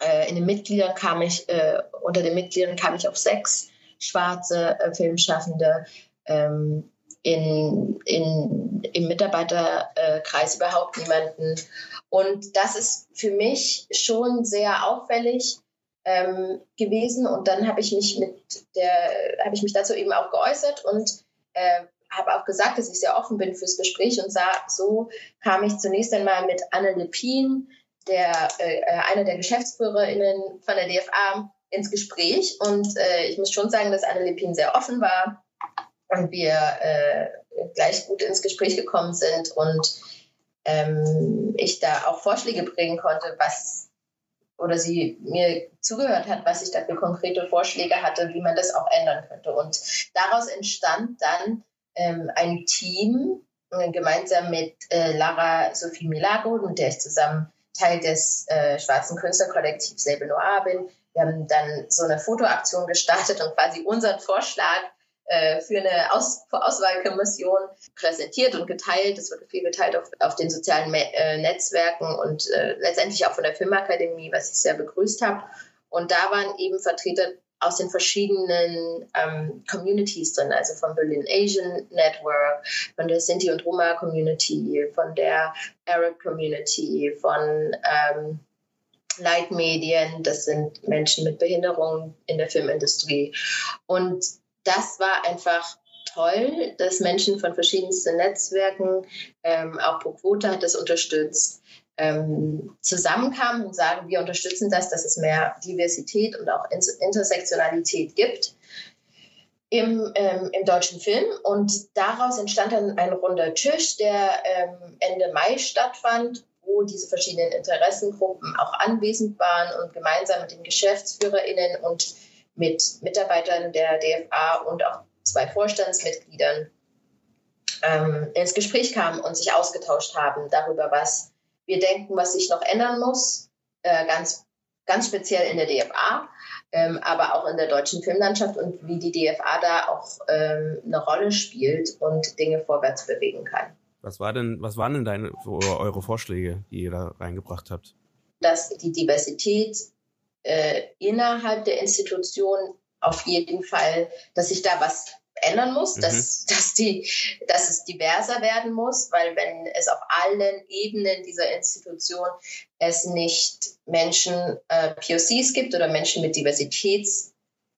äh, in den Mitgliedern kam ich, äh, unter den Mitgliedern kam ich auf sechs schwarze äh, Filmschaffende. Ähm, in, in, im Mitarbeiterkreis überhaupt niemanden. Und das ist für mich schon sehr auffällig, ähm, gewesen. Und dann habe ich mich mit der habe ich mich dazu eben auch geäußert und äh, habe auch gesagt, dass ich sehr offen bin fürs Gespräch und sah, so kam ich zunächst einmal mit Anne Lepin, der äh, einer der GeschäftsführerInnen von der DFA, ins Gespräch. Und äh, ich muss schon sagen, dass Anne Lepin sehr offen war und wir äh, gleich gut ins Gespräch gekommen sind und ähm, ich da auch Vorschläge bringen konnte, was oder sie mir zugehört hat, was ich da für konkrete Vorschläge hatte, wie man das auch ändern könnte. Und daraus entstand dann ähm, ein Team, äh, gemeinsam mit äh, Lara Sophie Milago, mit der ich zusammen Teil des äh, schwarzen Künstlerkollektivs Label Noir bin. Wir haben dann so eine Fotoaktion gestartet und quasi unseren Vorschlag äh, für eine Aus Auswahlkommission präsentiert und geteilt. Es wurde viel geteilt auf, auf den sozialen Me äh, Netzwerken und äh, letztendlich auch von der Filmakademie, was ich sehr begrüßt habe. Und da waren eben Vertreter aus den verschiedenen ähm, Communities drin, also vom Berlin Asian Network, von der Sinti und Roma Community, von der Arab Community, von ähm, Leitmedien, das sind Menschen mit Behinderungen in der Filmindustrie. Und das war einfach toll, dass Menschen von verschiedensten Netzwerken, ähm, auch Pro Quota hat das unterstützt, ähm, zusammenkamen und sagen, wir unterstützen das, dass es mehr Diversität und auch Intersektionalität gibt im, ähm, im deutschen Film. Und daraus entstand dann ein runder Tisch, der ähm, Ende Mai stattfand, wo diese verschiedenen Interessengruppen auch anwesend waren und gemeinsam mit den GeschäftsführerInnen und mit Mitarbeitern der DFA und auch zwei Vorstandsmitgliedern ähm, ins Gespräch kamen und sich ausgetauscht haben darüber, was wir denken, was sich noch ändern muss, äh, ganz, ganz speziell in der DFA, ähm, aber auch in der deutschen Filmlandschaft und wie die DFA da auch ähm, eine Rolle spielt und Dinge vorwärts bewegen kann. Was war denn, was waren denn deine eure Vorschläge, die ihr da reingebracht habt? Dass die Diversität äh, innerhalb der Institution auf jeden Fall, dass sich da was ändern muss, mhm. dass, dass, die, dass es diverser werden muss, weil wenn es auf allen Ebenen dieser Institution es nicht Menschen, äh, POCs gibt oder Menschen mit Diversitäts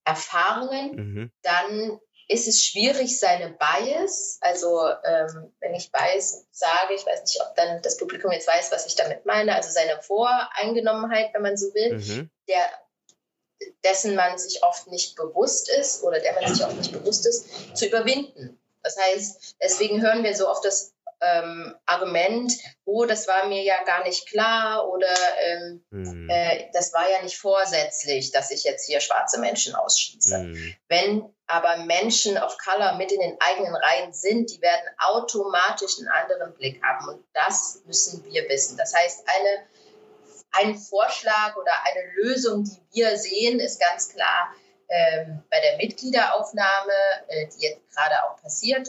Erfahrungen, mhm. dann ist es schwierig, seine Bias, also ähm, wenn ich Bias sage, ich weiß nicht, ob dann das Publikum jetzt weiß, was ich damit meine, also seine Voreingenommenheit, wenn man so will, mhm. der, dessen man sich oft nicht bewusst ist oder der man sich oft nicht bewusst ist, zu überwinden. Das heißt, deswegen hören wir so oft das ähm, Argument, oh, das war mir ja gar nicht klar oder ähm, mhm. äh, das war ja nicht vorsätzlich, dass ich jetzt hier schwarze Menschen ausschließe. Mhm. Wenn aber Menschen of Color mit in den eigenen Reihen sind, die werden automatisch einen anderen Blick haben und das müssen wir wissen. Das heißt, eine, ein Vorschlag oder eine Lösung, die wir sehen, ist ganz klar, ähm, bei der Mitgliederaufnahme, äh, die jetzt gerade auch passiert,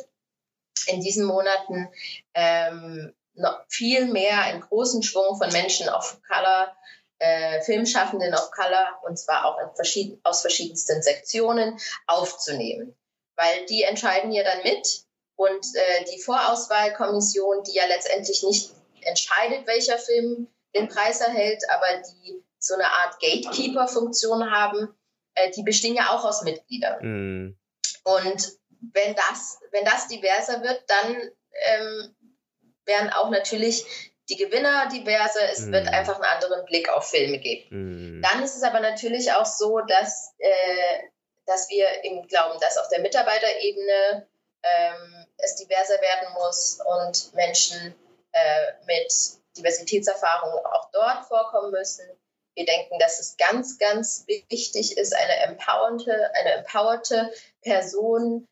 in diesen Monaten ähm, noch viel mehr einen großen Schwung von Menschen of Color, äh, Filmschaffenden of Color, und zwar auch verschieden, aus verschiedensten Sektionen aufzunehmen. Weil die entscheiden ja dann mit und äh, die Vorauswahlkommission, die ja letztendlich nicht entscheidet, welcher Film den Preis erhält, aber die so eine Art Gatekeeper-Funktion haben, äh, die bestehen ja auch aus Mitgliedern. Mm. Und wenn das, wenn das diverser wird, dann ähm, werden auch natürlich die Gewinner diverser. Es mm. wird einfach einen anderen Blick auf Filme geben. Mm. Dann ist es aber natürlich auch so, dass, äh, dass wir eben glauben, dass auf der Mitarbeiterebene ähm, es diverser werden muss und Menschen äh, mit Diversitätserfahrung auch dort vorkommen müssen. Wir denken, dass es ganz, ganz wichtig ist, eine empowernde, eine empowerte Person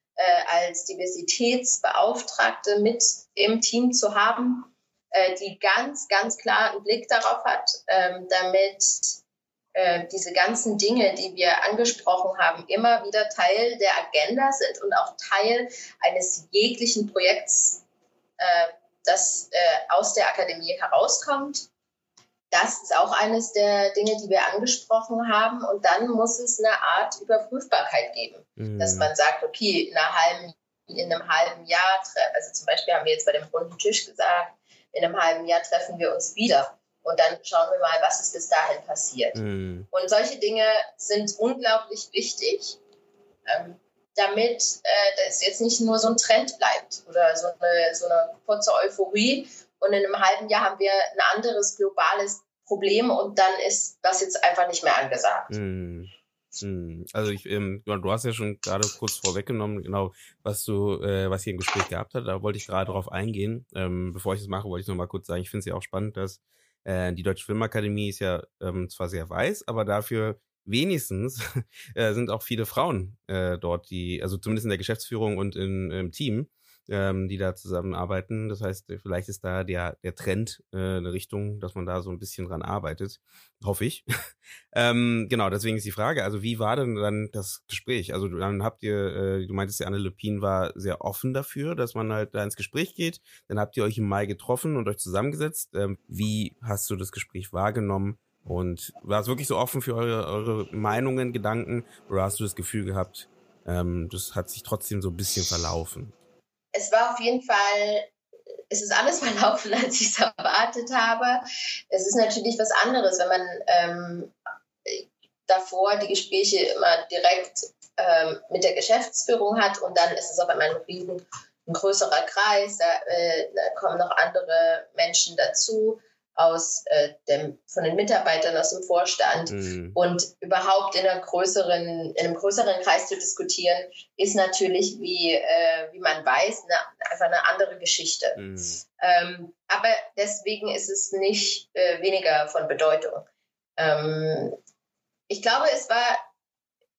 als Diversitätsbeauftragte mit im Team zu haben, äh, die ganz, ganz klar einen Blick darauf hat, ähm, damit äh, diese ganzen Dinge, die wir angesprochen haben, immer wieder Teil der Agenda sind und auch Teil eines jeglichen Projekts, äh, das äh, aus der Akademie herauskommt das ist auch eines der Dinge, die wir angesprochen haben. Und dann muss es eine Art Überprüfbarkeit geben, mhm. dass man sagt, okay, in, halben, in einem halben Jahr, also zum Beispiel haben wir jetzt bei dem runden Tisch gesagt, in einem halben Jahr treffen wir uns wieder. Und dann schauen wir mal, was ist bis dahin passiert. Mhm. Und solche Dinge sind unglaublich wichtig, ähm, damit äh, das jetzt nicht nur so ein Trend bleibt oder so eine, so eine kurze Euphorie und in einem halben Jahr haben wir ein anderes globales Problem und dann ist das jetzt einfach nicht mehr angesagt. Hm. hm. Also ich, ähm, du hast ja schon gerade kurz vorweggenommen, genau, was du, äh, was hier im Gespräch gehabt hat. Da wollte ich gerade drauf eingehen. Ähm, bevor ich das mache, wollte ich noch mal kurz sagen, ich finde es ja auch spannend, dass äh, die Deutsche Filmakademie ist ja ähm, zwar sehr weiß, aber dafür wenigstens (laughs) äh, sind auch viele Frauen äh, dort, die, also zumindest in der Geschäftsführung und in, im Team, ähm, die da zusammenarbeiten. Das heißt, vielleicht ist da der, der Trend äh, eine Richtung, dass man da so ein bisschen dran arbeitet. Hoffe ich. (laughs) ähm, genau, deswegen ist die Frage, also wie war denn dann das Gespräch? Also dann habt ihr, äh, du meintest ja, Anne Lepin war sehr offen dafür, dass man halt da ins Gespräch geht. Dann habt ihr euch im Mai getroffen und euch zusammengesetzt. Ähm, wie hast du das Gespräch wahrgenommen? Und war es wirklich so offen für eure, eure Meinungen, Gedanken? Oder hast du das Gefühl gehabt, ähm, das hat sich trotzdem so ein bisschen verlaufen? Es war auf jeden Fall, es ist alles (laughs) verlaufen, als ich es erwartet habe. Es ist natürlich was anderes, wenn man ähm, davor die Gespräche immer direkt ähm, mit der Geschäftsführung hat und dann ist es auf einmal ein riesen, ein größerer Kreis, da, äh, da kommen noch andere Menschen dazu aus äh, dem, von den Mitarbeitern aus dem Vorstand mhm. und überhaupt in, einer größeren, in einem größeren Kreis zu diskutieren, ist natürlich, wie, äh, wie man weiß, eine, einfach eine andere Geschichte. Mhm. Ähm, aber deswegen ist es nicht äh, weniger von Bedeutung. Ähm, ich glaube, es war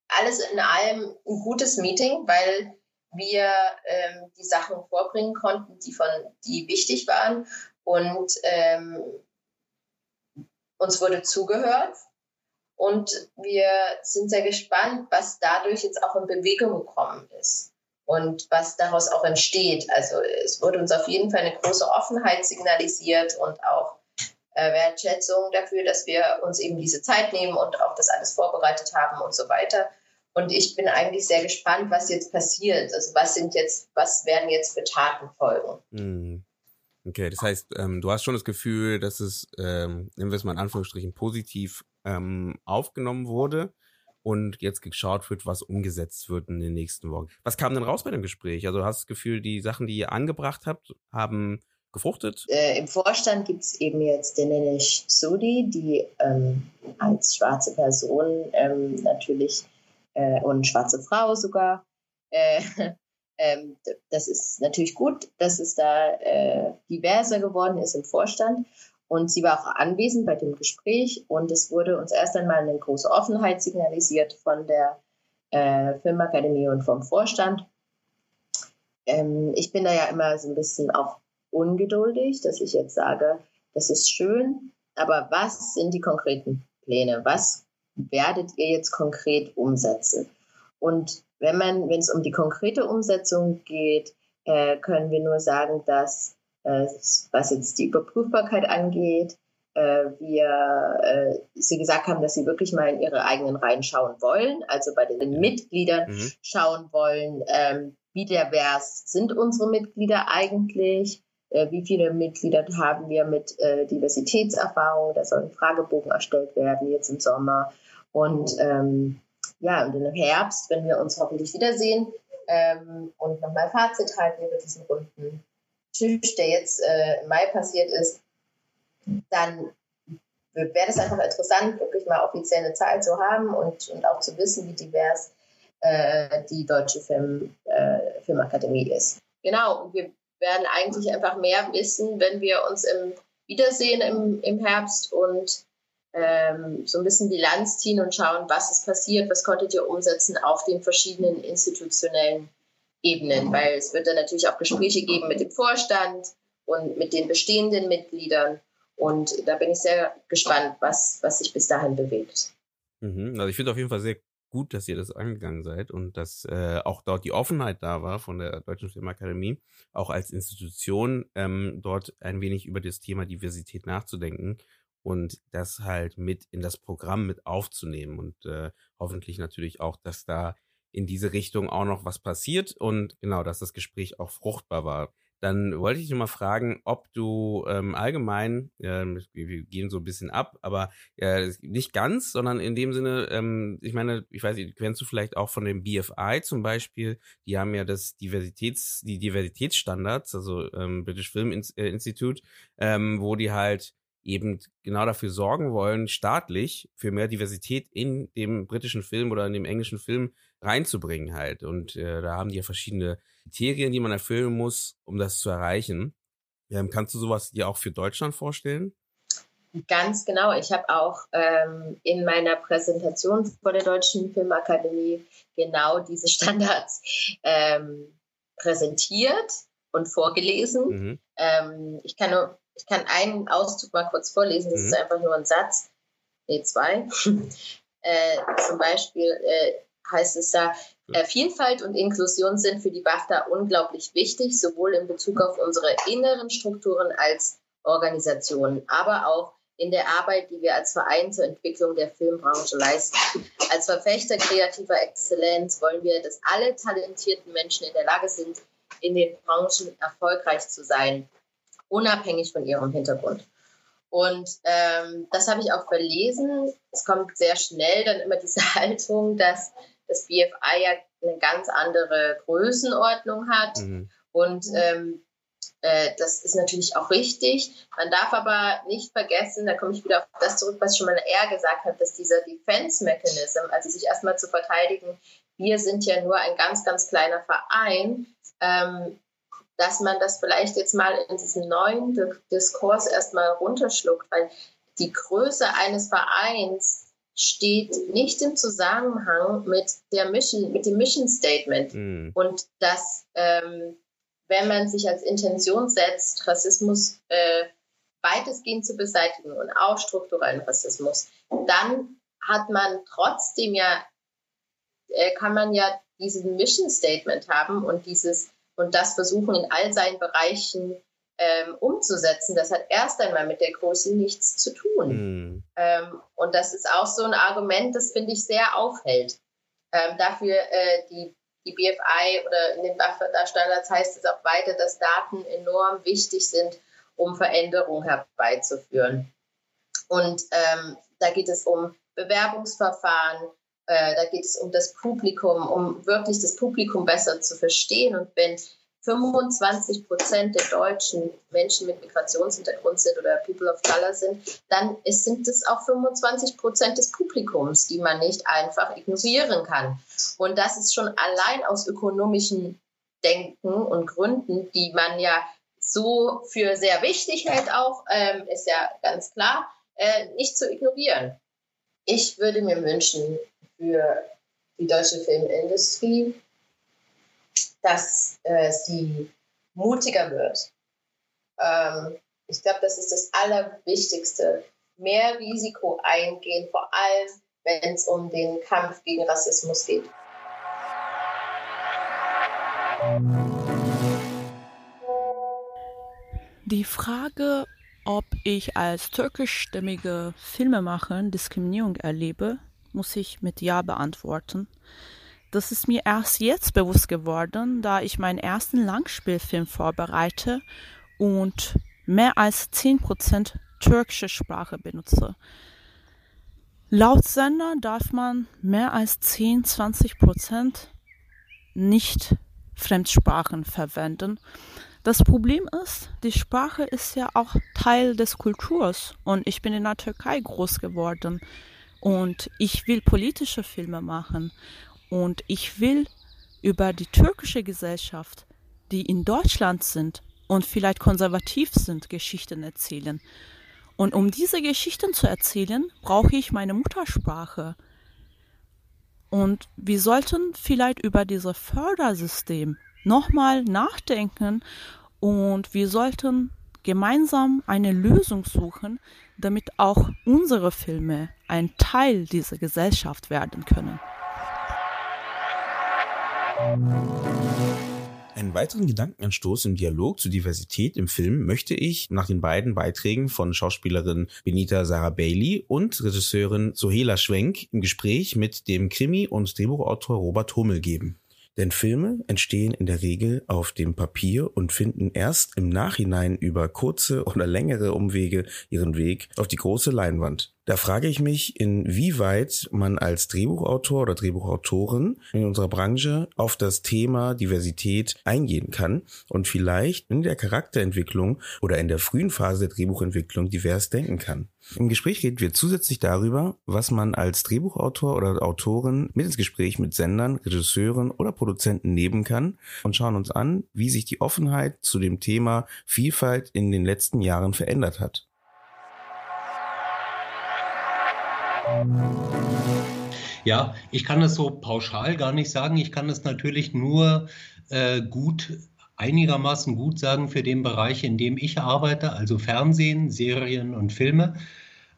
alles in allem ein gutes Meeting, weil wir ähm, die Sachen vorbringen konnten, die von die wichtig waren und ähm, uns wurde zugehört und wir sind sehr gespannt, was dadurch jetzt auch in Bewegung gekommen ist und was daraus auch entsteht. Also es wurde uns auf jeden Fall eine große Offenheit signalisiert und auch äh, Wertschätzung dafür, dass wir uns eben diese Zeit nehmen und auch das alles vorbereitet haben und so weiter. Und ich bin eigentlich sehr gespannt, was jetzt passiert. Also was sind jetzt, was werden jetzt für Taten folgen? Mhm. Okay, das heißt, ähm, du hast schon das Gefühl, dass es, ähm, nehmen wir es mal in Anführungsstrichen, positiv ähm, aufgenommen wurde. und jetzt geschaut wird, was umgesetzt wird in den nächsten Wochen. Was kam denn raus bei dem Gespräch? Also hast du das Gefühl, die Sachen, die ihr angebracht habt, haben gefruchtet? Äh, Im Vorstand gibt es eben jetzt Dinesh Sudi, die ähm, als schwarze Person ähm, natürlich äh, und schwarze Frau sogar. Äh, ähm, das ist natürlich gut, dass es da äh, diverser geworden ist im Vorstand. Und sie war auch anwesend bei dem Gespräch und es wurde uns erst einmal eine große Offenheit signalisiert von der äh, Filmakademie und vom Vorstand. Ähm, ich bin da ja immer so ein bisschen auch ungeduldig, dass ich jetzt sage, das ist schön, aber was sind die konkreten Pläne? Was werdet ihr jetzt konkret umsetzen? Und wenn man, wenn es um die konkrete Umsetzung geht, äh, können wir nur sagen, dass äh, was jetzt die Überprüfbarkeit angeht, äh, wir äh, sie gesagt haben, dass sie wirklich mal in ihre eigenen Reihen schauen wollen, also bei den Mitgliedern mhm. schauen wollen, ähm, wie divers sind unsere Mitglieder eigentlich, äh, wie viele Mitglieder haben wir mit äh, Diversitätserfahrung, da soll ein Fragebogen erstellt werden jetzt im Sommer und ähm, ja, und im Herbst, wenn wir uns hoffentlich wiedersehen ähm, und nochmal Fazit halten über diesen runden Tisch, der jetzt äh, im Mai passiert ist, dann wäre das einfach interessant, wirklich mal offiziell eine Zahl zu haben und, und auch zu wissen, wie divers äh, die Deutsche Film, äh, Filmakademie ist. Genau, und wir werden eigentlich einfach mehr wissen, wenn wir uns im Wiedersehen im, im Herbst und ähm, so ein bisschen Bilanz ziehen und schauen, was ist passiert, was konntet ihr umsetzen auf den verschiedenen institutionellen Ebenen, weil es wird dann natürlich auch Gespräche geben mit dem Vorstand und mit den bestehenden Mitgliedern. Und da bin ich sehr gespannt, was, was sich bis dahin bewegt. Mhm. Also ich finde auf jeden Fall sehr gut, dass ihr das angegangen seid und dass äh, auch dort die Offenheit da war von der Deutschen Filmakademie, auch als Institution ähm, dort ein wenig über das Thema Diversität nachzudenken und das halt mit in das Programm mit aufzunehmen und äh, hoffentlich natürlich auch, dass da in diese Richtung auch noch was passiert und genau, dass das Gespräch auch fruchtbar war. Dann wollte ich dich mal fragen, ob du ähm, allgemein, äh, wir gehen so ein bisschen ab, aber äh, nicht ganz, sondern in dem Sinne, ähm, ich meine, ich weiß nicht, kennst du vielleicht auch von dem BFI zum Beispiel, die haben ja das Diversitäts, die Diversitätsstandards, also ähm, British Film äh, Institute, ähm, wo die halt eben genau dafür sorgen wollen, staatlich für mehr Diversität in dem britischen Film oder in dem englischen Film reinzubringen halt. Und äh, da haben die ja verschiedene Kriterien, die man erfüllen muss, um das zu erreichen. Ähm, kannst du sowas dir auch für Deutschland vorstellen? Ganz genau. Ich habe auch ähm, in meiner Präsentation vor der Deutschen Filmakademie genau diese Standards ähm, präsentiert und vorgelesen. Mhm. Ähm, ich, kann nur, ich kann einen Auszug mal kurz vorlesen, das mhm. ist einfach nur ein Satz, nee, zwei. (laughs) äh, zum Beispiel, äh, heißt es da, äh, Vielfalt und Inklusion sind für die BAFTA unglaublich wichtig, sowohl in Bezug auf unsere inneren Strukturen als Organisationen, aber auch in der Arbeit, die wir als Verein zur Entwicklung der Filmbranche leisten. Als Verfechter kreativer Exzellenz wollen wir, dass alle talentierten Menschen in der Lage sind, in den Branchen erfolgreich zu sein, unabhängig von ihrem Hintergrund. Und ähm, das habe ich auch verlesen. Es kommt sehr schnell dann immer diese (laughs) Haltung, dass das BFI ja eine ganz andere Größenordnung hat. Mhm. Und ähm, äh, das ist natürlich auch richtig. Man darf aber nicht vergessen, da komme ich wieder auf das zurück, was ich schon mal eher gesagt habe, dass dieser Defense Mechanism, also sich erstmal zu verteidigen, wir sind ja nur ein ganz, ganz kleiner Verein, ähm, dass man das vielleicht jetzt mal in diesem neuen Diskurs erstmal runterschluckt, weil die Größe eines Vereins steht nicht im Zusammenhang mit der Mission, mit dem Mission Statement. Mhm. Und dass, ähm, wenn man sich als Intention setzt, Rassismus äh, weitestgehend zu beseitigen und auch strukturellen Rassismus, dann hat man trotzdem ja, äh, kann man ja diesen Mission Statement haben und dieses und das versuchen in all seinen Bereichen ähm, umzusetzen, das hat erst einmal mit der Größe nichts zu tun. Mhm. Ähm, und das ist auch so ein Argument, das finde ich sehr aufhält. Ähm, dafür äh, die, die BFI oder in den BAFTA-Standards heißt es auch weiter, dass Daten enorm wichtig sind, um Veränderungen herbeizuführen. Und ähm, da geht es um Bewerbungsverfahren, Äh, da geht es um das Publikum, um wirklich das Publikum besser zu verstehen. Und wenn 25 Prozent der Deutschen Menschen mit Migrationshintergrund sind oder People of Color sind, dann ist, sind es auch 25 Prozent des Publikums, die man nicht einfach ignorieren kann. Und das ist schon allein aus ökonomischen Denken und Gründen, die man ja so für sehr wichtig hält, auch, ähm, ist ja ganz klar, äh, nicht zu ignorieren. Ich würde mir wünschen für die deutsche Filmindustrie, dass äh, sie mutiger wird. Ähm, ich glaube, das ist das Allerwichtigste. Mehr Risiko eingehen, vor allem wenn es um den Kampf gegen Rassismus geht. Die Frage, ob ich als türkischstämmige Filmemacherin Diskriminierung erlebe, muss ich mit Ja beantworten. Das ist mir erst jetzt bewusst geworden, da ich meinen ersten Langspielfilm vorbereite und mehr als 10% türkische Sprache benutze. Laut Sender darf man mehr als 10, 20 Prozent nicht Fremdsprachen verwenden. Das Problem ist, die Sprache ist ja auch Teil des Kulturs und ich bin in der Türkei groß geworden und ich will politische Filme machen und ich will über die türkische Gesellschaft, die in Deutschland sind und vielleicht konservativ sind, Geschichten erzählen. Und um diese Geschichten zu erzählen, brauche ich meine Muttersprache. Und wir sollten vielleicht über dieses Fördersystem nochmal nachdenken und wir sollten gemeinsam eine Lösung suchen, damit auch unsere Filme ein Teil dieser Gesellschaft werden können. Einen weiteren Gedankenanstoß im Dialog zur Diversität im Film möchte ich nach den beiden Beiträgen von Schauspielerin Benita Sarah Bailey und Regisseurin Sohela Schwenk im Gespräch mit dem Krimi- und Drehbuchautor Robert Hummel geben. Denn Filme entstehen in der Regel auf dem Papier und finden erst im Nachhinein über kurze oder längere Umwege ihren Weg auf die große Leinwand. Da frage ich mich, inwieweit man als Drehbuchautor oder Drehbuchautorin in unserer Branche auf das Thema Diversität eingehen kann und vielleicht in der Charakterentwicklung oder in der frühen Phase der Drehbuchentwicklung divers denken kann. Im Gespräch reden wir zusätzlich darüber, was man als Drehbuchautor oder Autorin mit ins Gespräch mit Sendern, Regisseuren oder Produzenten nehmen kann und schauen uns an, wie sich die Offenheit zu dem Thema Vielfalt in den letzten Jahren verändert hat. Ja, ich kann das so pauschal gar nicht sagen. Ich kann das natürlich nur äh, gut, einigermaßen gut sagen für den Bereich, in dem ich arbeite, also Fernsehen, Serien und Filme.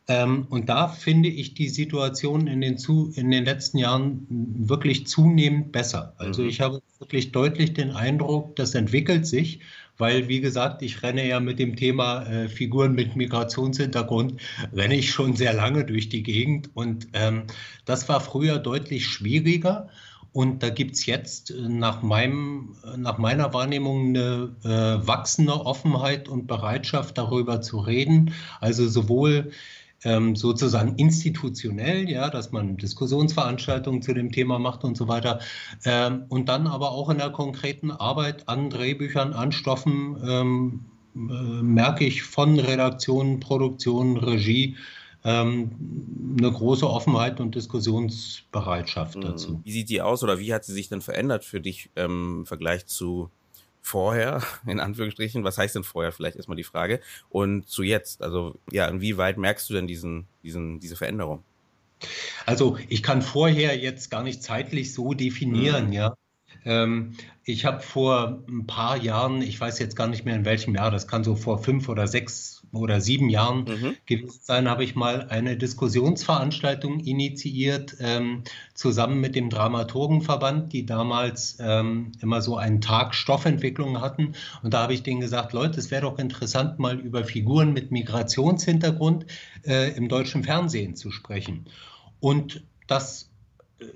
Ähm, und da finde ich die Situation in den, zu, in den letzten Jahren wirklich zunehmend besser. Also mhm. ich habe wirklich deutlich den Eindruck, das entwickelt sich weil, wie gesagt, ich renne ja mit dem Thema äh, Figuren mit Migrationshintergrund, renne ich schon sehr lange durch die Gegend und ähm, das war früher deutlich schwieriger. Und da gibt es jetzt äh, nach, meinem, äh, nach meiner Wahrnehmung eine äh, wachsende Offenheit und Bereitschaft, darüber zu reden. Also sowohl ähm, sozusagen institutionell, ja, dass man Diskussionsveranstaltungen zu dem Thema macht und so weiter. Ähm, und dann aber auch in der konkreten Arbeit an Drehbüchern, an Stoffen ähm, äh, merke ich von Redaktion, Produktion, Regie, ähm, eine große Offenheit und Diskussionsbereitschaft mhm. dazu. Wie sieht die aus oder wie hat sie sich denn verändert für dich ähm, im Vergleich zu vorher, (laughs) in Anführungsstrichen, was heißt denn vorher vielleicht erstmal die Frage, und zu jetzt, also ja, inwieweit merkst du denn diesen, diesen, diese Veränderung? Also ich kann vorher jetzt gar nicht zeitlich so definieren, mhm. ja. Ähm, ich habe vor ein paar Jahren, ich weiß jetzt gar nicht mehr in welchem Jahr, das kann so vor fünf oder sechs oder sieben Jahren mhm. gewesen sein, habe ich mal eine Diskussionsveranstaltung initiiert, ähm, zusammen mit dem Dramaturgenverband, die damals ähm, immer so einen Tag Stoffentwicklung hatten. Und da habe ich denen gesagt, Leute, es wäre doch interessant, mal über Figuren mit Migrationshintergrund äh, im deutschen Fernsehen zu sprechen. Und das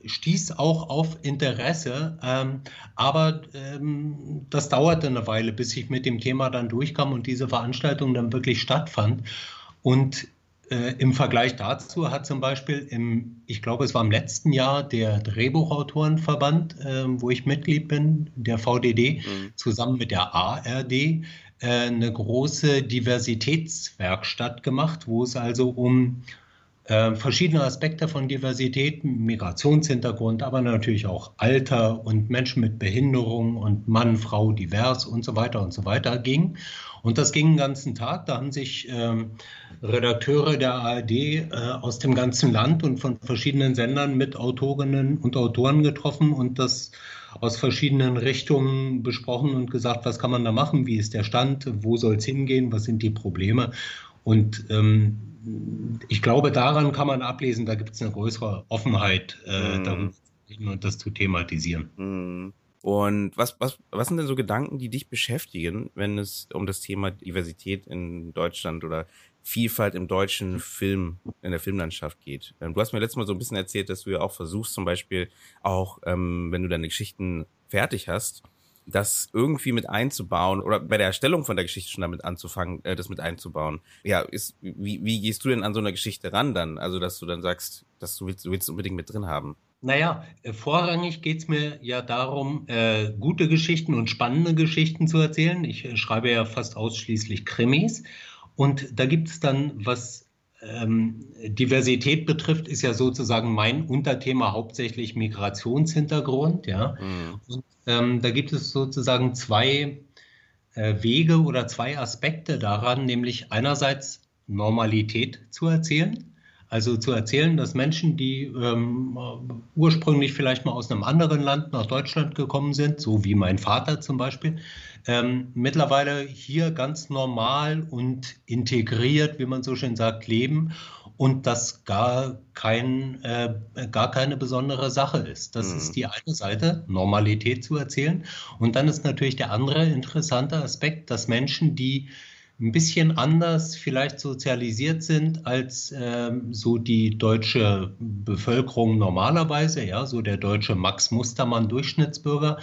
stieß auch auf Interesse, ähm, aber ähm, das dauerte eine Weile, bis ich mit dem Thema dann durchkam und diese Veranstaltung dann wirklich stattfand. Und äh, im Vergleich dazu hat zum Beispiel im, ich glaube, es war im letzten Jahr der Drehbuchautorenverband, äh, wo ich Mitglied bin, der VDD, mhm. zusammen mit der ARD äh, eine große Diversitätswerkstatt gemacht, wo es also um äh, verschiedene Aspekte von Diversität, Migrationshintergrund, aber natürlich auch Alter und Menschen mit Behinderung und Mann, Frau, divers und so weiter und so weiter ging. Und das ging den ganzen Tag. Da haben sich ähm, Redakteure der ARD äh, aus dem ganzen Land und von verschiedenen Sendern mit Autorinnen und Autoren getroffen und das aus verschiedenen Richtungen besprochen und gesagt, was kann man da machen, wie ist der Stand, wo soll es hingehen, was sind die Probleme. Und ähm, ich glaube, daran kann man ablesen, da gibt es eine größere Offenheit, äh, mhm. darüber zu reden und das zu thematisieren. Mhm. Und was, was, was sind denn so Gedanken, die dich beschäftigen, wenn es um das Thema Diversität in Deutschland oder Vielfalt im deutschen Film, in der Filmlandschaft geht? Ähm, du hast mir letztes Mal so ein bisschen erzählt, dass du ja auch versuchst, zum Beispiel auch, ähm, wenn du deine Geschichten fertig hast, das irgendwie mit einzubauen oder bei der Erstellung von der Geschichte schon damit anzufangen, äh, das mit einzubauen. Ja, ist, wie, wie gehst du denn an so eine Geschichte ran dann? Also, dass du dann sagst, dass du willst, du willst unbedingt mit drin haben. Naja, äh, vorrangig geht es mir ja darum, äh, gute Geschichten und spannende Geschichten zu erzählen. Ich äh, schreibe ja fast ausschließlich Krimis. Und da gibt es dann, was ähm, Diversität betrifft, ist ja sozusagen mein Unterthema hauptsächlich Migrationshintergrund. Ja? Mhm. Und, ähm, da gibt es sozusagen zwei äh, Wege oder zwei Aspekte daran, nämlich einerseits Normalität zu erzählen also zu erzählen, dass Menschen, die ähm, ursprünglich vielleicht mal aus einem anderen Land nach Deutschland gekommen sind, so wie mein Vater zum Beispiel, ähm, mittlerweile hier ganz normal und integriert, wie man so schön sagt, leben und das gar, kein, äh, gar keine besondere Sache ist. Das mhm. ist die eine Seite, Normalität zu erzählen. Und dann ist natürlich der andere interessante Aspekt, dass Menschen, die ein bisschen anders vielleicht sozialisiert sind als ähm, so die deutsche Bevölkerung normalerweise, ja, so der deutsche Max Mustermann Durchschnittsbürger,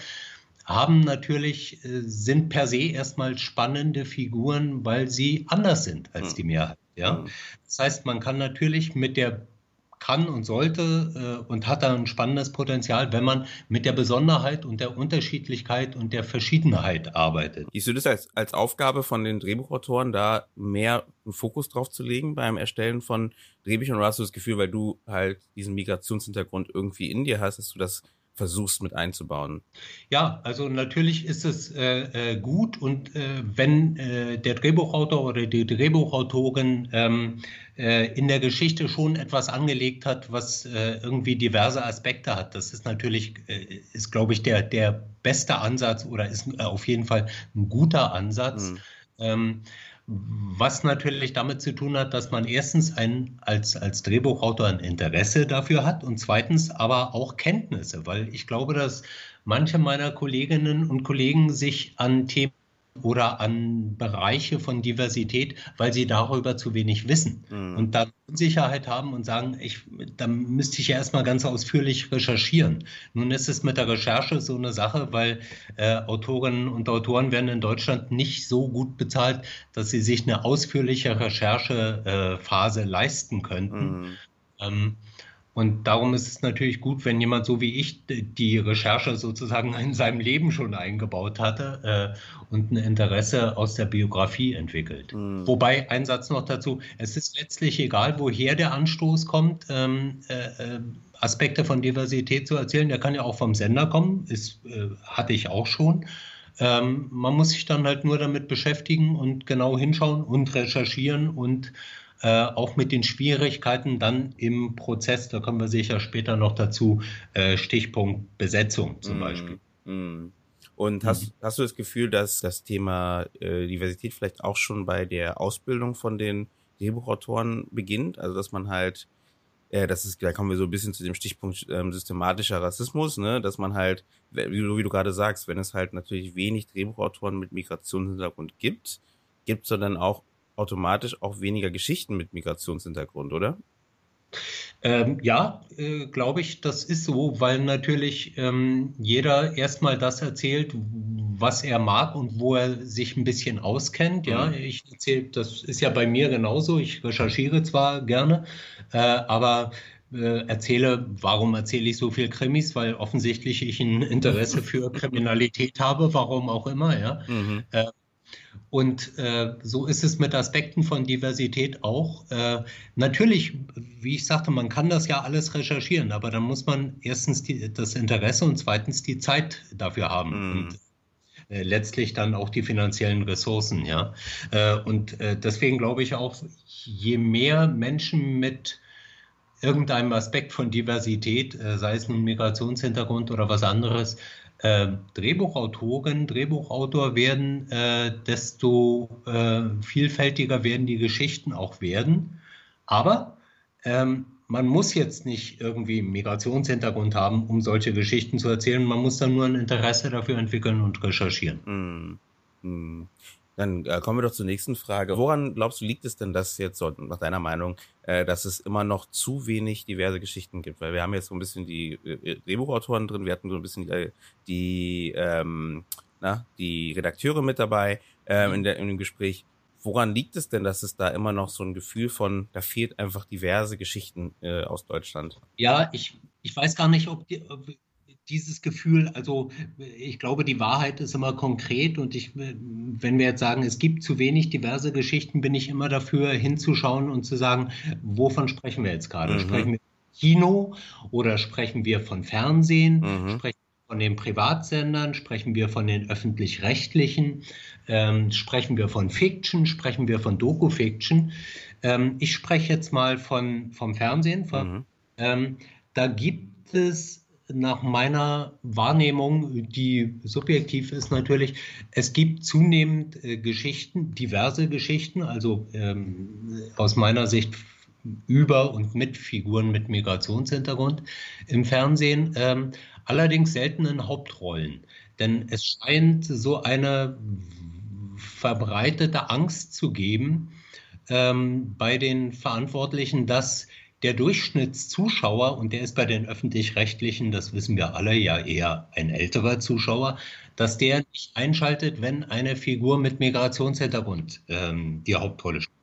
haben natürlich, äh, sind per se erstmal spannende Figuren, weil sie anders sind als hm. die Mehrheit. Ja? Hm. Das heißt, man kann natürlich mit der kann und sollte äh, und hat da ein spannendes Potenzial, wenn man mit der Besonderheit und der Unterschiedlichkeit und der Verschiedenheit arbeitet. Siehst du das als, als Aufgabe von den Drehbuchautoren, da mehr einen Fokus drauf zu legen beim Erstellen von Drehbüchern? Oder hast du das Gefühl, weil du halt diesen Migrationshintergrund irgendwie in dir hast, dass du das versuchst mit einzubauen. Ja, also natürlich ist es äh, äh, gut und äh, wenn äh, der Drehbuchautor oder die Drehbuchautorin ähm, äh, in der Geschichte schon etwas angelegt hat, was äh, irgendwie diverse Aspekte hat, das ist natürlich, ist glaube ich der, der beste Ansatz oder ist auf jeden Fall ein guter Ansatz. Mhm. Ähm, was natürlich damit zu tun hat, dass man erstens ein, als, als Drehbuchautor ein Interesse dafür hat und zweitens aber auch Kenntnisse, weil ich glaube, dass manche meiner Kolleginnen und Kollegen sich an Themen oder an Bereiche von Diversität, weil sie darüber zu wenig wissen mhm. und dann Unsicherheit haben und sagen, ich, da müsste ich ja erstmal ganz ausführlich recherchieren. Nun ist es mit der Recherche so eine Sache, weil äh, Autorinnen und Autoren werden in Deutschland nicht so gut bezahlt, dass sie sich eine ausführliche Recherchephase äh, leisten könnten. Mhm. Ähm, und darum ist es natürlich gut, wenn jemand so wie ich die Recherche sozusagen in seinem Leben schon eingebaut hatte äh, und ein Interesse aus der Biografie entwickelt. Mhm. Wobei, ein Satz noch dazu, es ist letztlich egal, woher der Anstoß kommt, ähm, äh, äh Aspekte von Diversität zu erzählen. Der kann ja auch vom Sender kommen, ist, äh, hatte ich auch schon. Ähm, man muss sich dann halt nur damit beschäftigen und genau hinschauen und recherchieren und äh, auch mit den Schwierigkeiten dann im Prozess, da kommen wir sicher später noch dazu, äh, Stichpunkt Besetzung zum mm, Beispiel. Mm. Und hast, mhm. hast du das Gefühl, dass das Thema äh, Diversität vielleicht auch schon bei der Ausbildung von den Drehbuchautoren beginnt? Also dass man halt, äh, das ist, da kommen wir so ein bisschen zu dem Stichpunkt ähm, systematischer Rassismus, ne, dass man halt, wie du, wie du gerade sagst, wenn es halt natürlich wenig Drehbuchautoren mit Migrationshintergrund gibt, gibt es dann auch automatisch auch weniger Geschichten mit Migrationshintergrund, oder? Ähm, ja, äh, glaube ich, das ist so, weil natürlich ähm, jeder erstmal das erzählt, was er mag und wo er sich ein bisschen auskennt. Ja, mhm. ich erzähle, das ist ja bei mir genauso. Ich recherchiere zwar gerne, äh, aber äh, erzähle, warum erzähle ich so viel Krimis? Weil offensichtlich ich ein Interesse für (laughs) Kriminalität habe, warum auch immer, ja. Mhm. Und äh, so ist es mit Aspekten von Diversität auch. Äh, natürlich, wie ich sagte, man kann das ja alles recherchieren, aber dann muss man erstens die, das Interesse und zweitens die Zeit dafür haben. Mhm. Und, äh, letztlich dann auch die finanziellen Ressourcen, ja. Äh, und äh, deswegen glaube ich auch, je mehr Menschen mit irgendeinem Aspekt von Diversität, sei es nun Migrationshintergrund oder was anderes, äh, Drehbuchautoren, Drehbuchautor werden, äh, desto äh, vielfältiger werden die Geschichten auch werden. Aber ähm, man muss jetzt nicht irgendwie Migrationshintergrund haben, um solche Geschichten zu erzählen. Man muss dann nur ein Interesse dafür entwickeln und recherchieren. Mm. Mm. Dann äh, kommen wir doch zur nächsten Frage. Woran glaubst du, liegt es denn, dass jetzt so, nach deiner Meinung, äh, dass es immer noch zu wenig diverse Geschichten gibt? Weil wir haben jetzt so ein bisschen die äh, Drehbuchautoren drin, wir hatten so ein bisschen die, die, ähm, na, die Redakteure mit dabei ähm, in, der, in dem Gespräch. Woran liegt es denn, dass es da immer noch so ein Gefühl von, da fehlt einfach diverse Geschichten äh, aus Deutschland? Ja, ich, ich weiß gar nicht, ob, die, ob dieses Gefühl, also ich glaube, die Wahrheit ist immer konkret und ich, wenn wir jetzt sagen, es gibt zu wenig diverse Geschichten, bin ich immer dafür hinzuschauen und zu sagen, wovon sprechen wir jetzt gerade? Mhm. Sprechen wir Kino oder sprechen wir von Fernsehen? Mhm. Sprechen wir von den Privatsendern? Sprechen wir von den öffentlich-rechtlichen? Ähm, sprechen wir von Fiction? Sprechen wir von Doku-Fiction? Ähm, ich spreche jetzt mal von, vom Fernsehen. Mhm. Ähm, da gibt es nach meiner Wahrnehmung, die subjektiv ist natürlich, es gibt zunehmend äh, Geschichten, diverse Geschichten, also ähm, aus meiner Sicht über und mit Figuren mit Migrationshintergrund im Fernsehen, ähm, allerdings selten in Hauptrollen. Denn es scheint so eine verbreitete Angst zu geben ähm, bei den Verantwortlichen, dass der Durchschnittszuschauer, und der ist bei den öffentlich-rechtlichen, das wissen wir alle, ja eher ein älterer Zuschauer, dass der nicht einschaltet, wenn eine Figur mit Migrationshintergrund ähm, die Hauptrolle spielt.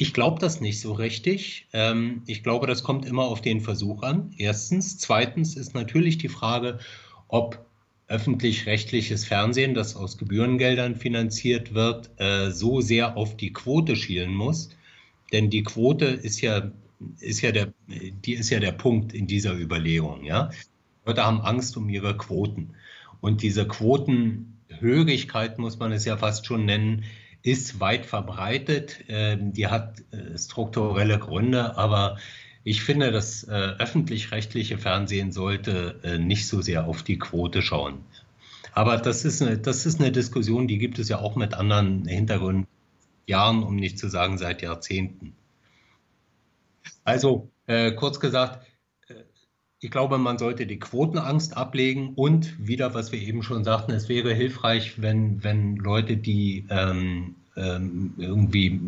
Ich glaube das nicht so richtig. Ähm, ich glaube, das kommt immer auf den Versuch an. Erstens. Zweitens ist natürlich die Frage, ob öffentlich-rechtliches Fernsehen, das aus Gebührengeldern finanziert wird, äh, so sehr auf die Quote schielen muss. Denn die Quote ist ja ist ja der, die ist ja der Punkt in dieser Überlegung. Ja? Leute haben Angst um ihre Quoten. Und diese Quotenhörigkeit, muss man es ja fast schon nennen, ist weit verbreitet. Ähm, die hat äh, strukturelle Gründe, aber ich finde, das äh, öffentlich-rechtliche Fernsehen sollte äh, nicht so sehr auf die Quote schauen. Aber das ist, eine, das ist eine Diskussion, die gibt es ja auch mit anderen Hintergründen, Jahren, um nicht zu sagen seit Jahrzehnten. Also äh, kurz gesagt, äh, ich glaube, man sollte die Quotenangst ablegen und wieder, was wir eben schon sagten, es wäre hilfreich, wenn, wenn Leute, die ähm, ähm, irgendwie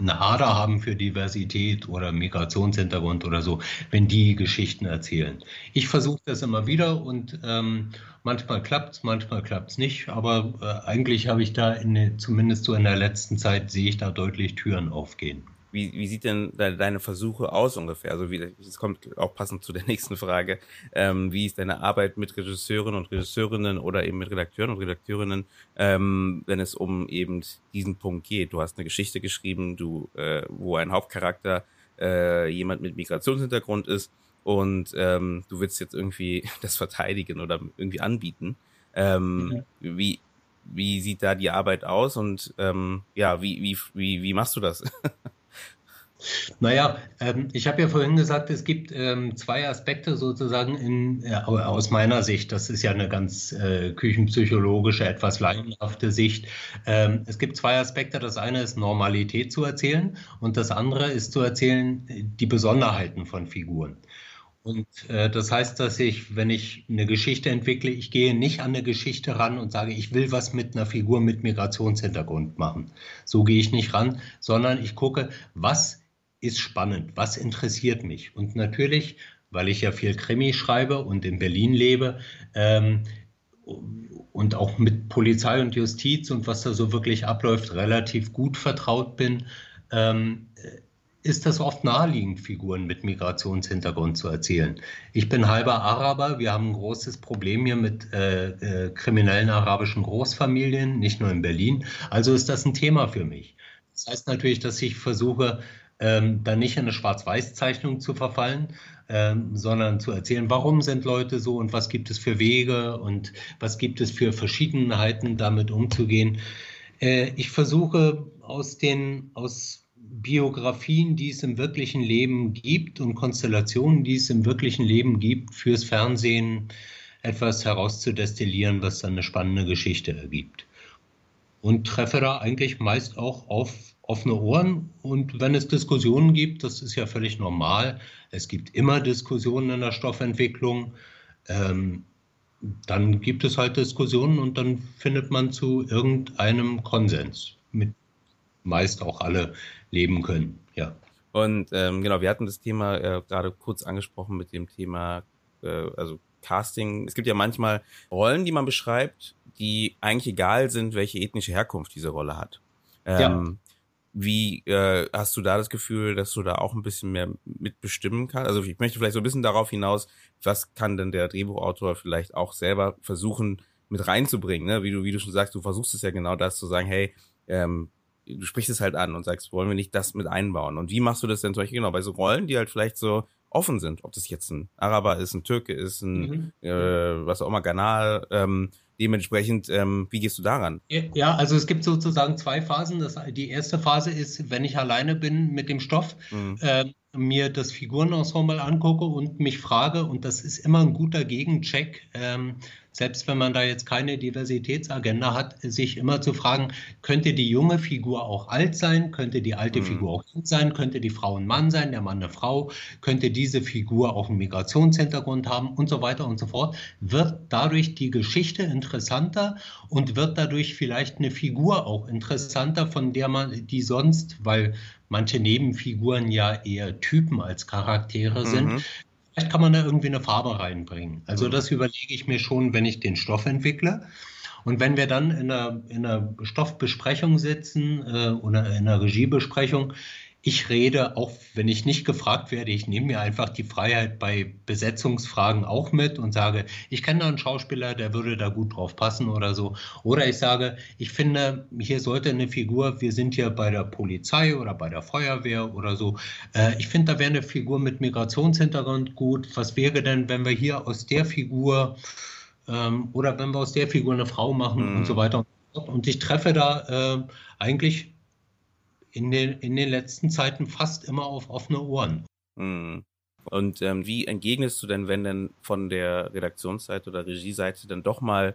eine Ader haben für Diversität oder Migrationshintergrund oder so, wenn die Geschichten erzählen. Ich versuche das immer wieder und ähm, manchmal klappt es, manchmal klappt es nicht, aber äh, eigentlich habe ich da in, zumindest so in der letzten Zeit sehe ich da deutlich Türen aufgehen. Wie, wie sieht denn de deine Versuche aus ungefähr? Also wie, das kommt auch passend zu der (laughs) nächsten Frage. Ähm, wie ist deine Arbeit mit Regisseuren und Regisseurinnen oder eben mit Redakteuren und Redakteurinnen, ähm, wenn es um eben diesen Punkt geht? Du hast eine Geschichte geschrieben, du, äh, wo ein Hauptcharakter äh, jemand mit Migrationshintergrund ist und ähm, du willst jetzt irgendwie (laughs) das verteidigen oder irgendwie anbieten. Ähm, mhm. Wie wie sieht da die Arbeit aus und ähm, ja, wie, wie, wie, wie machst du das? (laughs) Naja, ähm, ich habe ja vorhin gesagt, es gibt ähm, zwei Aspekte sozusagen in, äh, aus meiner Sicht. Das ist ja eine ganz äh, küchenpsychologische, etwas laienhafte Sicht. Ähm, es gibt zwei Aspekte. Das eine ist Normalität zu erzählen und das andere ist zu erzählen die Besonderheiten von Figuren. Und äh, das heißt, dass ich, wenn ich eine Geschichte entwickle, ich gehe nicht an eine Geschichte ran und sage, ich will was mit einer Figur mit Migrationshintergrund machen. So gehe ich nicht ran, sondern ich gucke, was ist spannend, was interessiert mich. Und natürlich, weil ich ja viel Krimi schreibe und in Berlin lebe, ähm, und auch mit Polizei und Justiz und was da so wirklich abläuft, relativ gut vertraut bin, ähm, ist das oft naheliegend, Figuren mit Migrationshintergrund zu erzählen. Ich bin halber Araber. Wir haben ein großes Problem hier mit äh, äh, kriminellen arabischen Großfamilien, nicht nur in Berlin. Also ist das ein Thema für mich. Das heißt natürlich, dass ich versuche, ähm, dann nicht in eine Schwarz-Weiß-Zeichnung zu verfallen, ähm, sondern zu erzählen, warum sind Leute so und was gibt es für Wege und was gibt es für Verschiedenheiten, damit umzugehen. Äh, ich versuche aus den, aus Biografien, die es im wirklichen Leben gibt und Konstellationen, die es im wirklichen Leben gibt, fürs Fernsehen etwas herauszudestillieren, was dann eine spannende Geschichte ergibt. Und treffe da eigentlich meist auch auf offene Ohren. Und wenn es Diskussionen gibt, das ist ja völlig normal, es gibt immer Diskussionen in der Stoffentwicklung, ähm, dann gibt es halt Diskussionen und dann findet man zu irgendeinem Konsens, mit meist auch alle leben können. Ja. Und ähm, genau, wir hatten das Thema äh, gerade kurz angesprochen mit dem Thema, äh, also Casting. Es gibt ja manchmal Rollen, die man beschreibt, die eigentlich egal sind, welche ethnische Herkunft diese Rolle hat. Ähm, ja. Wie äh, hast du da das Gefühl, dass du da auch ein bisschen mehr mitbestimmen kannst? Also ich möchte vielleicht so ein bisschen darauf hinaus, was kann denn der Drehbuchautor vielleicht auch selber versuchen mit reinzubringen? Ne? Wie du, wie du schon sagst, du versuchst es ja genau das zu sagen, hey, ähm, du sprichst es halt an und sagst, wollen wir nicht das mit einbauen? Und wie machst du das denn solche genau bei so Rollen, die halt vielleicht so offen sind, ob das jetzt ein Araber ist, ein Türke ist, ein mhm. äh, was auch immer, Ghana, ähm, dementsprechend, ähm, wie gehst du daran? Ja, also es gibt sozusagen zwei Phasen. Das, die erste Phase ist, wenn ich alleine bin mit dem Stoff, mhm. äh, mir das Figurenensemble angucke und mich frage, und das ist immer ein guter Gegencheck, ähm, selbst wenn man da jetzt keine Diversitätsagenda hat, sich immer zu fragen, könnte die junge Figur auch alt sein, könnte die alte mhm. Figur auch Kind sein, könnte die Frau ein Mann sein, der Mann eine Frau, könnte diese Figur auch einen Migrationshintergrund haben? Und so weiter und so fort, wird dadurch die Geschichte interessanter? Und wird dadurch vielleicht eine Figur auch interessanter, von der man die sonst, weil manche Nebenfiguren ja eher Typen als Charaktere sind, mhm. Vielleicht kann man da irgendwie eine Farbe reinbringen. Also das überlege ich mir schon, wenn ich den Stoff entwickle. Und wenn wir dann in einer, in einer Stoffbesprechung sitzen äh, oder in einer Regiebesprechung, ich rede, auch wenn ich nicht gefragt werde, ich nehme mir einfach die Freiheit bei Besetzungsfragen auch mit und sage, ich kenne da einen Schauspieler, der würde da gut drauf passen oder so. Oder ich sage, ich finde, hier sollte eine Figur, wir sind hier bei der Polizei oder bei der Feuerwehr oder so. Äh, ich finde, da wäre eine Figur mit Migrationshintergrund gut. Was wäre denn, wenn wir hier aus der Figur ähm, oder wenn wir aus der Figur eine Frau machen mhm. und so weiter. Und ich treffe da äh, eigentlich in den, in den letzten Zeiten fast immer auf offene Ohren. Mhm. Und ähm, wie entgegnest du denn, wenn denn von der Redaktionsseite oder Regieseite dann doch mal,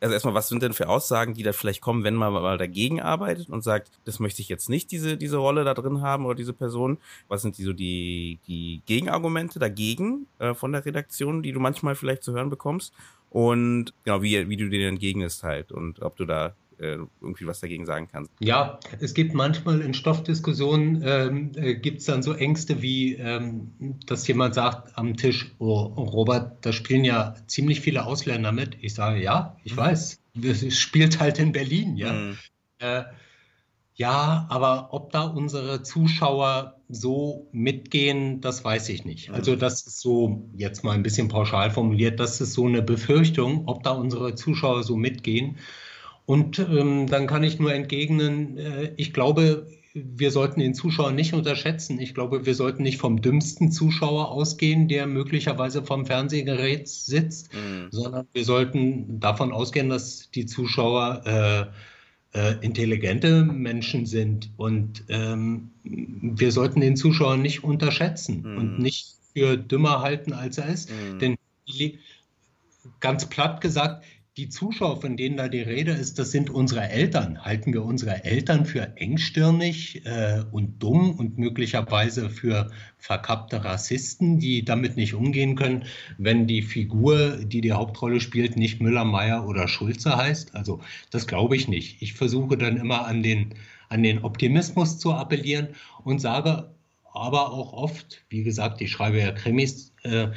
also erstmal, was sind denn für Aussagen, die da vielleicht kommen, wenn man mal dagegen arbeitet und sagt, das möchte ich jetzt nicht, diese, diese Rolle da drin haben oder diese Person? Was sind die so die, die Gegenargumente dagegen äh, von der Redaktion, die du manchmal vielleicht zu hören bekommst? Und genau, wie, wie du denen entgegnest halt und ob du da äh, irgendwie was dagegen sagen kannst. Ja, es gibt manchmal in Stoffdiskussionen, ähm, äh, gibt es dann so Ängste wie, ähm, dass jemand sagt am Tisch, oh, Robert, da spielen ja ziemlich viele Ausländer mit. Ich sage, ja, ich mhm. weiß, es spielt halt in Berlin, ja. Mhm. Äh, ja, aber ob da unsere Zuschauer so mitgehen, das weiß ich nicht. Also mhm. das ist so, jetzt mal ein bisschen pauschal formuliert, das ist so eine Befürchtung, ob da unsere Zuschauer so mitgehen. Und ähm, dann kann ich nur entgegnen, äh, ich glaube, wir sollten den Zuschauer nicht unterschätzen. Ich glaube, wir sollten nicht vom dümmsten Zuschauer ausgehen, der möglicherweise vom Fernsehgerät sitzt, mhm. sondern wir sollten davon ausgehen, dass die Zuschauer äh, äh, intelligente Menschen sind. Und ähm, wir sollten den Zuschauer nicht unterschätzen mhm. und nicht für dümmer halten, als er ist. Mhm. Denn ganz platt gesagt, die Zuschauer, von denen da die Rede ist, das sind unsere Eltern. Halten wir unsere Eltern für engstirnig äh, und dumm und möglicherweise für verkappte Rassisten, die damit nicht umgehen können, wenn die Figur, die die Hauptrolle spielt, nicht Müller, Meyer oder Schulze heißt? Also das glaube ich nicht. Ich versuche dann immer an den, an den Optimismus zu appellieren und sage aber auch oft, wie gesagt, ich schreibe ja Krimis, äh,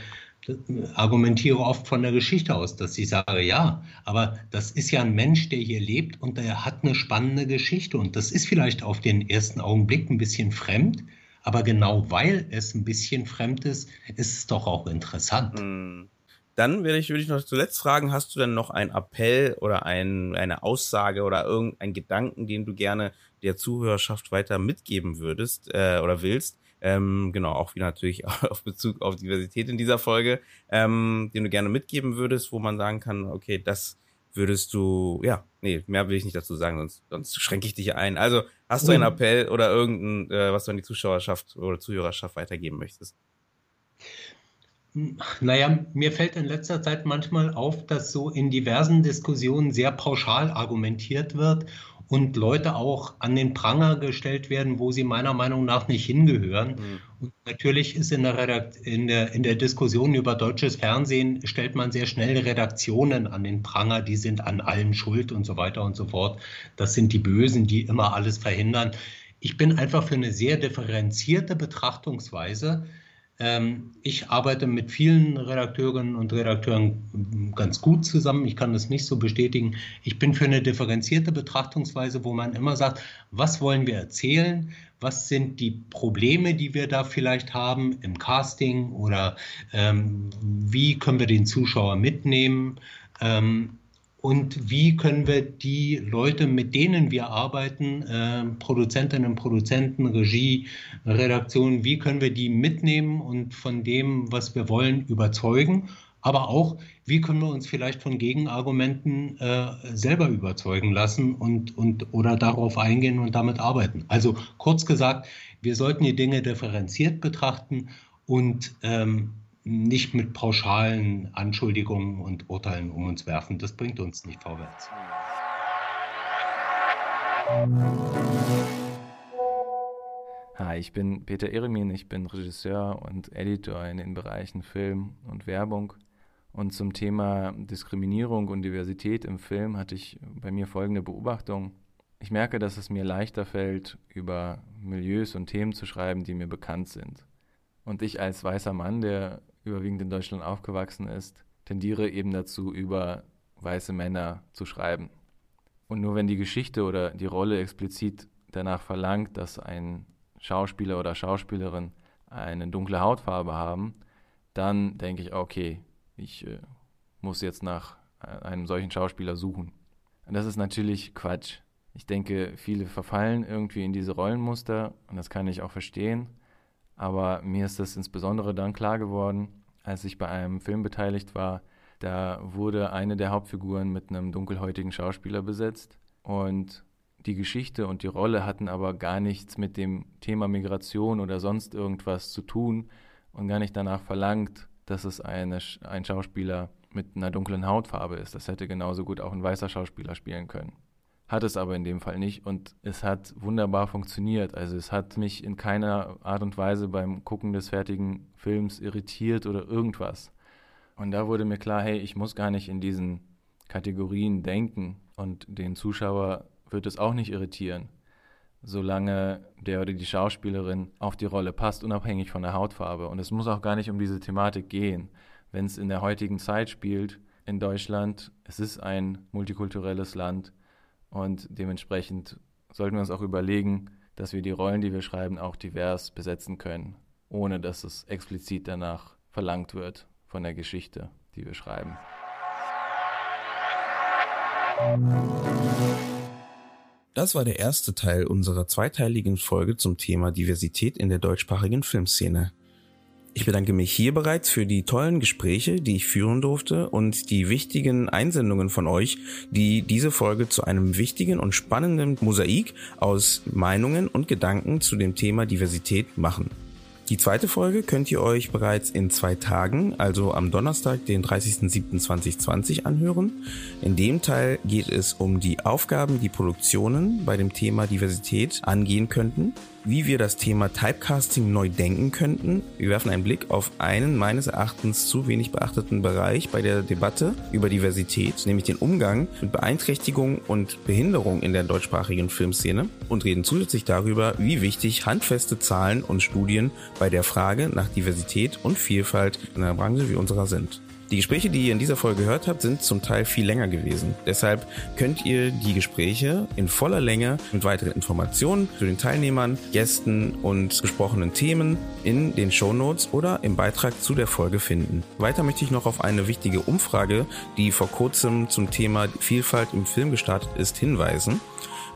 argumentiere oft von der Geschichte aus, dass ich sage, ja, aber das ist ja ein Mensch, der hier lebt und der hat eine spannende Geschichte und das ist vielleicht auf den ersten Augenblick ein bisschen fremd, aber genau weil es ein bisschen fremd ist, ist es doch auch interessant. Hm. Dann würde ich, würde ich noch zuletzt fragen, hast du denn noch einen Appell oder ein, eine Aussage oder irgendeinen Gedanken, den du gerne der Zuhörerschaft weiter mitgeben würdest äh, oder willst? Ähm, genau, auch wieder natürlich (laughs) auf Bezug auf Diversität in dieser Folge, ähm, den du gerne mitgeben würdest, wo man sagen kann, okay, das würdest du, ja, nee, mehr will ich nicht dazu sagen, sonst, sonst schränke ich dich ein. Also hast du einen Appell oder irgendein, äh, was du an die Zuschauerschaft oder Zuhörerschaft weitergeben möchtest? Naja, mir fällt in letzter Zeit manchmal auf, dass so in diversen Diskussionen sehr pauschal argumentiert wird und Leute auch an den Pranger gestellt werden, wo sie meiner Meinung nach nicht hingehören. Mhm. Und natürlich ist in der, Redakt in, der, in der Diskussion über deutsches Fernsehen, stellt man sehr schnell Redaktionen an den Pranger, die sind an allem schuld und so weiter und so fort. Das sind die Bösen, die immer alles verhindern. Ich bin einfach für eine sehr differenzierte Betrachtungsweise ich arbeite mit vielen Redakteurinnen und Redakteuren ganz gut zusammen. Ich kann das nicht so bestätigen. Ich bin für eine differenzierte Betrachtungsweise, wo man immer sagt, was wollen wir erzählen? Was sind die Probleme, die wir da vielleicht haben im Casting oder ähm, wie können wir den Zuschauer mitnehmen? Ähm, und wie können wir die Leute, mit denen wir arbeiten, äh, Produzentinnen, Produzenten, Regie, Redaktion, wie können wir die mitnehmen und von dem, was wir wollen, überzeugen? Aber auch, wie können wir uns vielleicht von Gegenargumenten äh, selber überzeugen lassen und, und oder darauf eingehen und damit arbeiten? Also kurz gesagt, wir sollten die Dinge differenziert betrachten und ähm, nicht mit pauschalen Anschuldigungen und Urteilen um uns werfen. Das bringt uns nicht vorwärts. Hi, ich bin Peter Eremin, ich bin Regisseur und Editor in den Bereichen Film und Werbung. Und zum Thema Diskriminierung und Diversität im Film hatte ich bei mir folgende Beobachtung. Ich merke, dass es mir leichter fällt, über Milieus und Themen zu schreiben, die mir bekannt sind. Und ich als weißer Mann, der überwiegend in Deutschland aufgewachsen ist, tendiere eben dazu, über weiße Männer zu schreiben. Und nur wenn die Geschichte oder die Rolle explizit danach verlangt, dass ein Schauspieler oder Schauspielerin eine dunkle Hautfarbe haben, dann denke ich, okay, ich äh, muss jetzt nach einem solchen Schauspieler suchen. Und das ist natürlich Quatsch. Ich denke, viele verfallen irgendwie in diese Rollenmuster und das kann ich auch verstehen. Aber mir ist das insbesondere dann klar geworden, als ich bei einem Film beteiligt war. Da wurde eine der Hauptfiguren mit einem dunkelhäutigen Schauspieler besetzt. Und die Geschichte und die Rolle hatten aber gar nichts mit dem Thema Migration oder sonst irgendwas zu tun und gar nicht danach verlangt, dass es eine, ein Schauspieler mit einer dunklen Hautfarbe ist. Das hätte genauso gut auch ein weißer Schauspieler spielen können hat es aber in dem Fall nicht und es hat wunderbar funktioniert. Also es hat mich in keiner Art und Weise beim Gucken des fertigen Films irritiert oder irgendwas. Und da wurde mir klar, hey, ich muss gar nicht in diesen Kategorien denken und den Zuschauer wird es auch nicht irritieren, solange der oder die Schauspielerin auf die Rolle passt, unabhängig von der Hautfarbe. Und es muss auch gar nicht um diese Thematik gehen. Wenn es in der heutigen Zeit spielt in Deutschland, es ist ein multikulturelles Land, und dementsprechend sollten wir uns auch überlegen, dass wir die Rollen, die wir schreiben, auch divers besetzen können, ohne dass es explizit danach verlangt wird von der Geschichte, die wir schreiben. Das war der erste Teil unserer zweiteiligen Folge zum Thema Diversität in der deutschsprachigen Filmszene. Ich bedanke mich hier bereits für die tollen Gespräche, die ich führen durfte und die wichtigen Einsendungen von euch, die diese Folge zu einem wichtigen und spannenden Mosaik aus Meinungen und Gedanken zu dem Thema Diversität machen. Die zweite Folge könnt ihr euch bereits in zwei Tagen, also am Donnerstag, den 30.07.2020 anhören. In dem Teil geht es um die Aufgaben, die Produktionen bei dem Thema Diversität angehen könnten wie wir das Thema Typecasting neu denken könnten. Wir werfen einen Blick auf einen meines Erachtens zu wenig beachteten Bereich bei der Debatte über Diversität, nämlich den Umgang mit Beeinträchtigung und Behinderung in der deutschsprachigen Filmszene und reden zusätzlich darüber, wie wichtig handfeste Zahlen und Studien bei der Frage nach Diversität und Vielfalt in einer Branche wie unserer sind. Die Gespräche, die ihr in dieser Folge gehört habt, sind zum Teil viel länger gewesen. Deshalb könnt ihr die Gespräche in voller Länge mit weiteren Informationen zu den Teilnehmern, Gästen und gesprochenen Themen in den Shownotes oder im Beitrag zu der Folge finden. Weiter möchte ich noch auf eine wichtige Umfrage, die vor kurzem zum Thema Vielfalt im Film gestartet ist, hinweisen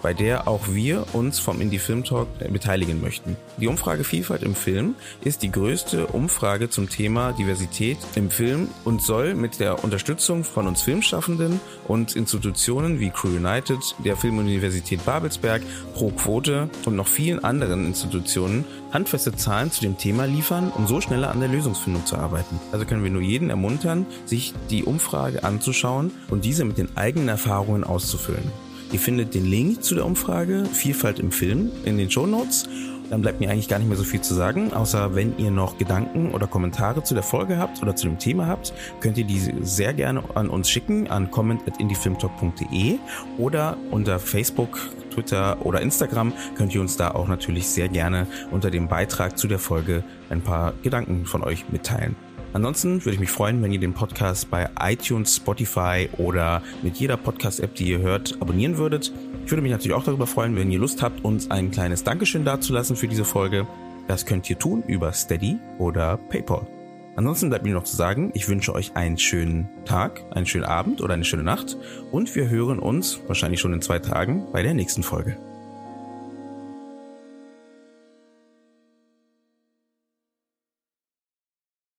bei der auch wir uns vom Indie Film Talk beteiligen möchten. Die Umfrage Vielfalt im Film ist die größte Umfrage zum Thema Diversität im Film und soll mit der Unterstützung von uns Filmschaffenden und Institutionen wie Crew United, der Filmuniversität Babelsberg, Pro Quote und noch vielen anderen Institutionen handfeste Zahlen zu dem Thema liefern, um so schneller an der Lösungsfindung zu arbeiten. Also können wir nur jeden ermuntern, sich die Umfrage anzuschauen und diese mit den eigenen Erfahrungen auszufüllen. Ihr findet den Link zu der Umfrage Vielfalt im Film in den Show Notes. Dann bleibt mir eigentlich gar nicht mehr so viel zu sagen, außer wenn ihr noch Gedanken oder Kommentare zu der Folge habt oder zu dem Thema habt, könnt ihr diese sehr gerne an uns schicken an comment@indiefilmtalk.de oder unter Facebook, Twitter oder Instagram könnt ihr uns da auch natürlich sehr gerne unter dem Beitrag zu der Folge ein paar Gedanken von euch mitteilen. Ansonsten würde ich mich freuen, wenn ihr den Podcast bei iTunes, Spotify oder mit jeder Podcast-App, die ihr hört, abonnieren würdet. Ich würde mich natürlich auch darüber freuen, wenn ihr Lust habt, uns ein kleines Dankeschön dazulassen für diese Folge. Das könnt ihr tun über Steady oder PayPal. Ansonsten bleibt mir noch zu sagen, ich wünsche euch einen schönen Tag, einen schönen Abend oder eine schöne Nacht und wir hören uns wahrscheinlich schon in zwei Tagen bei der nächsten Folge.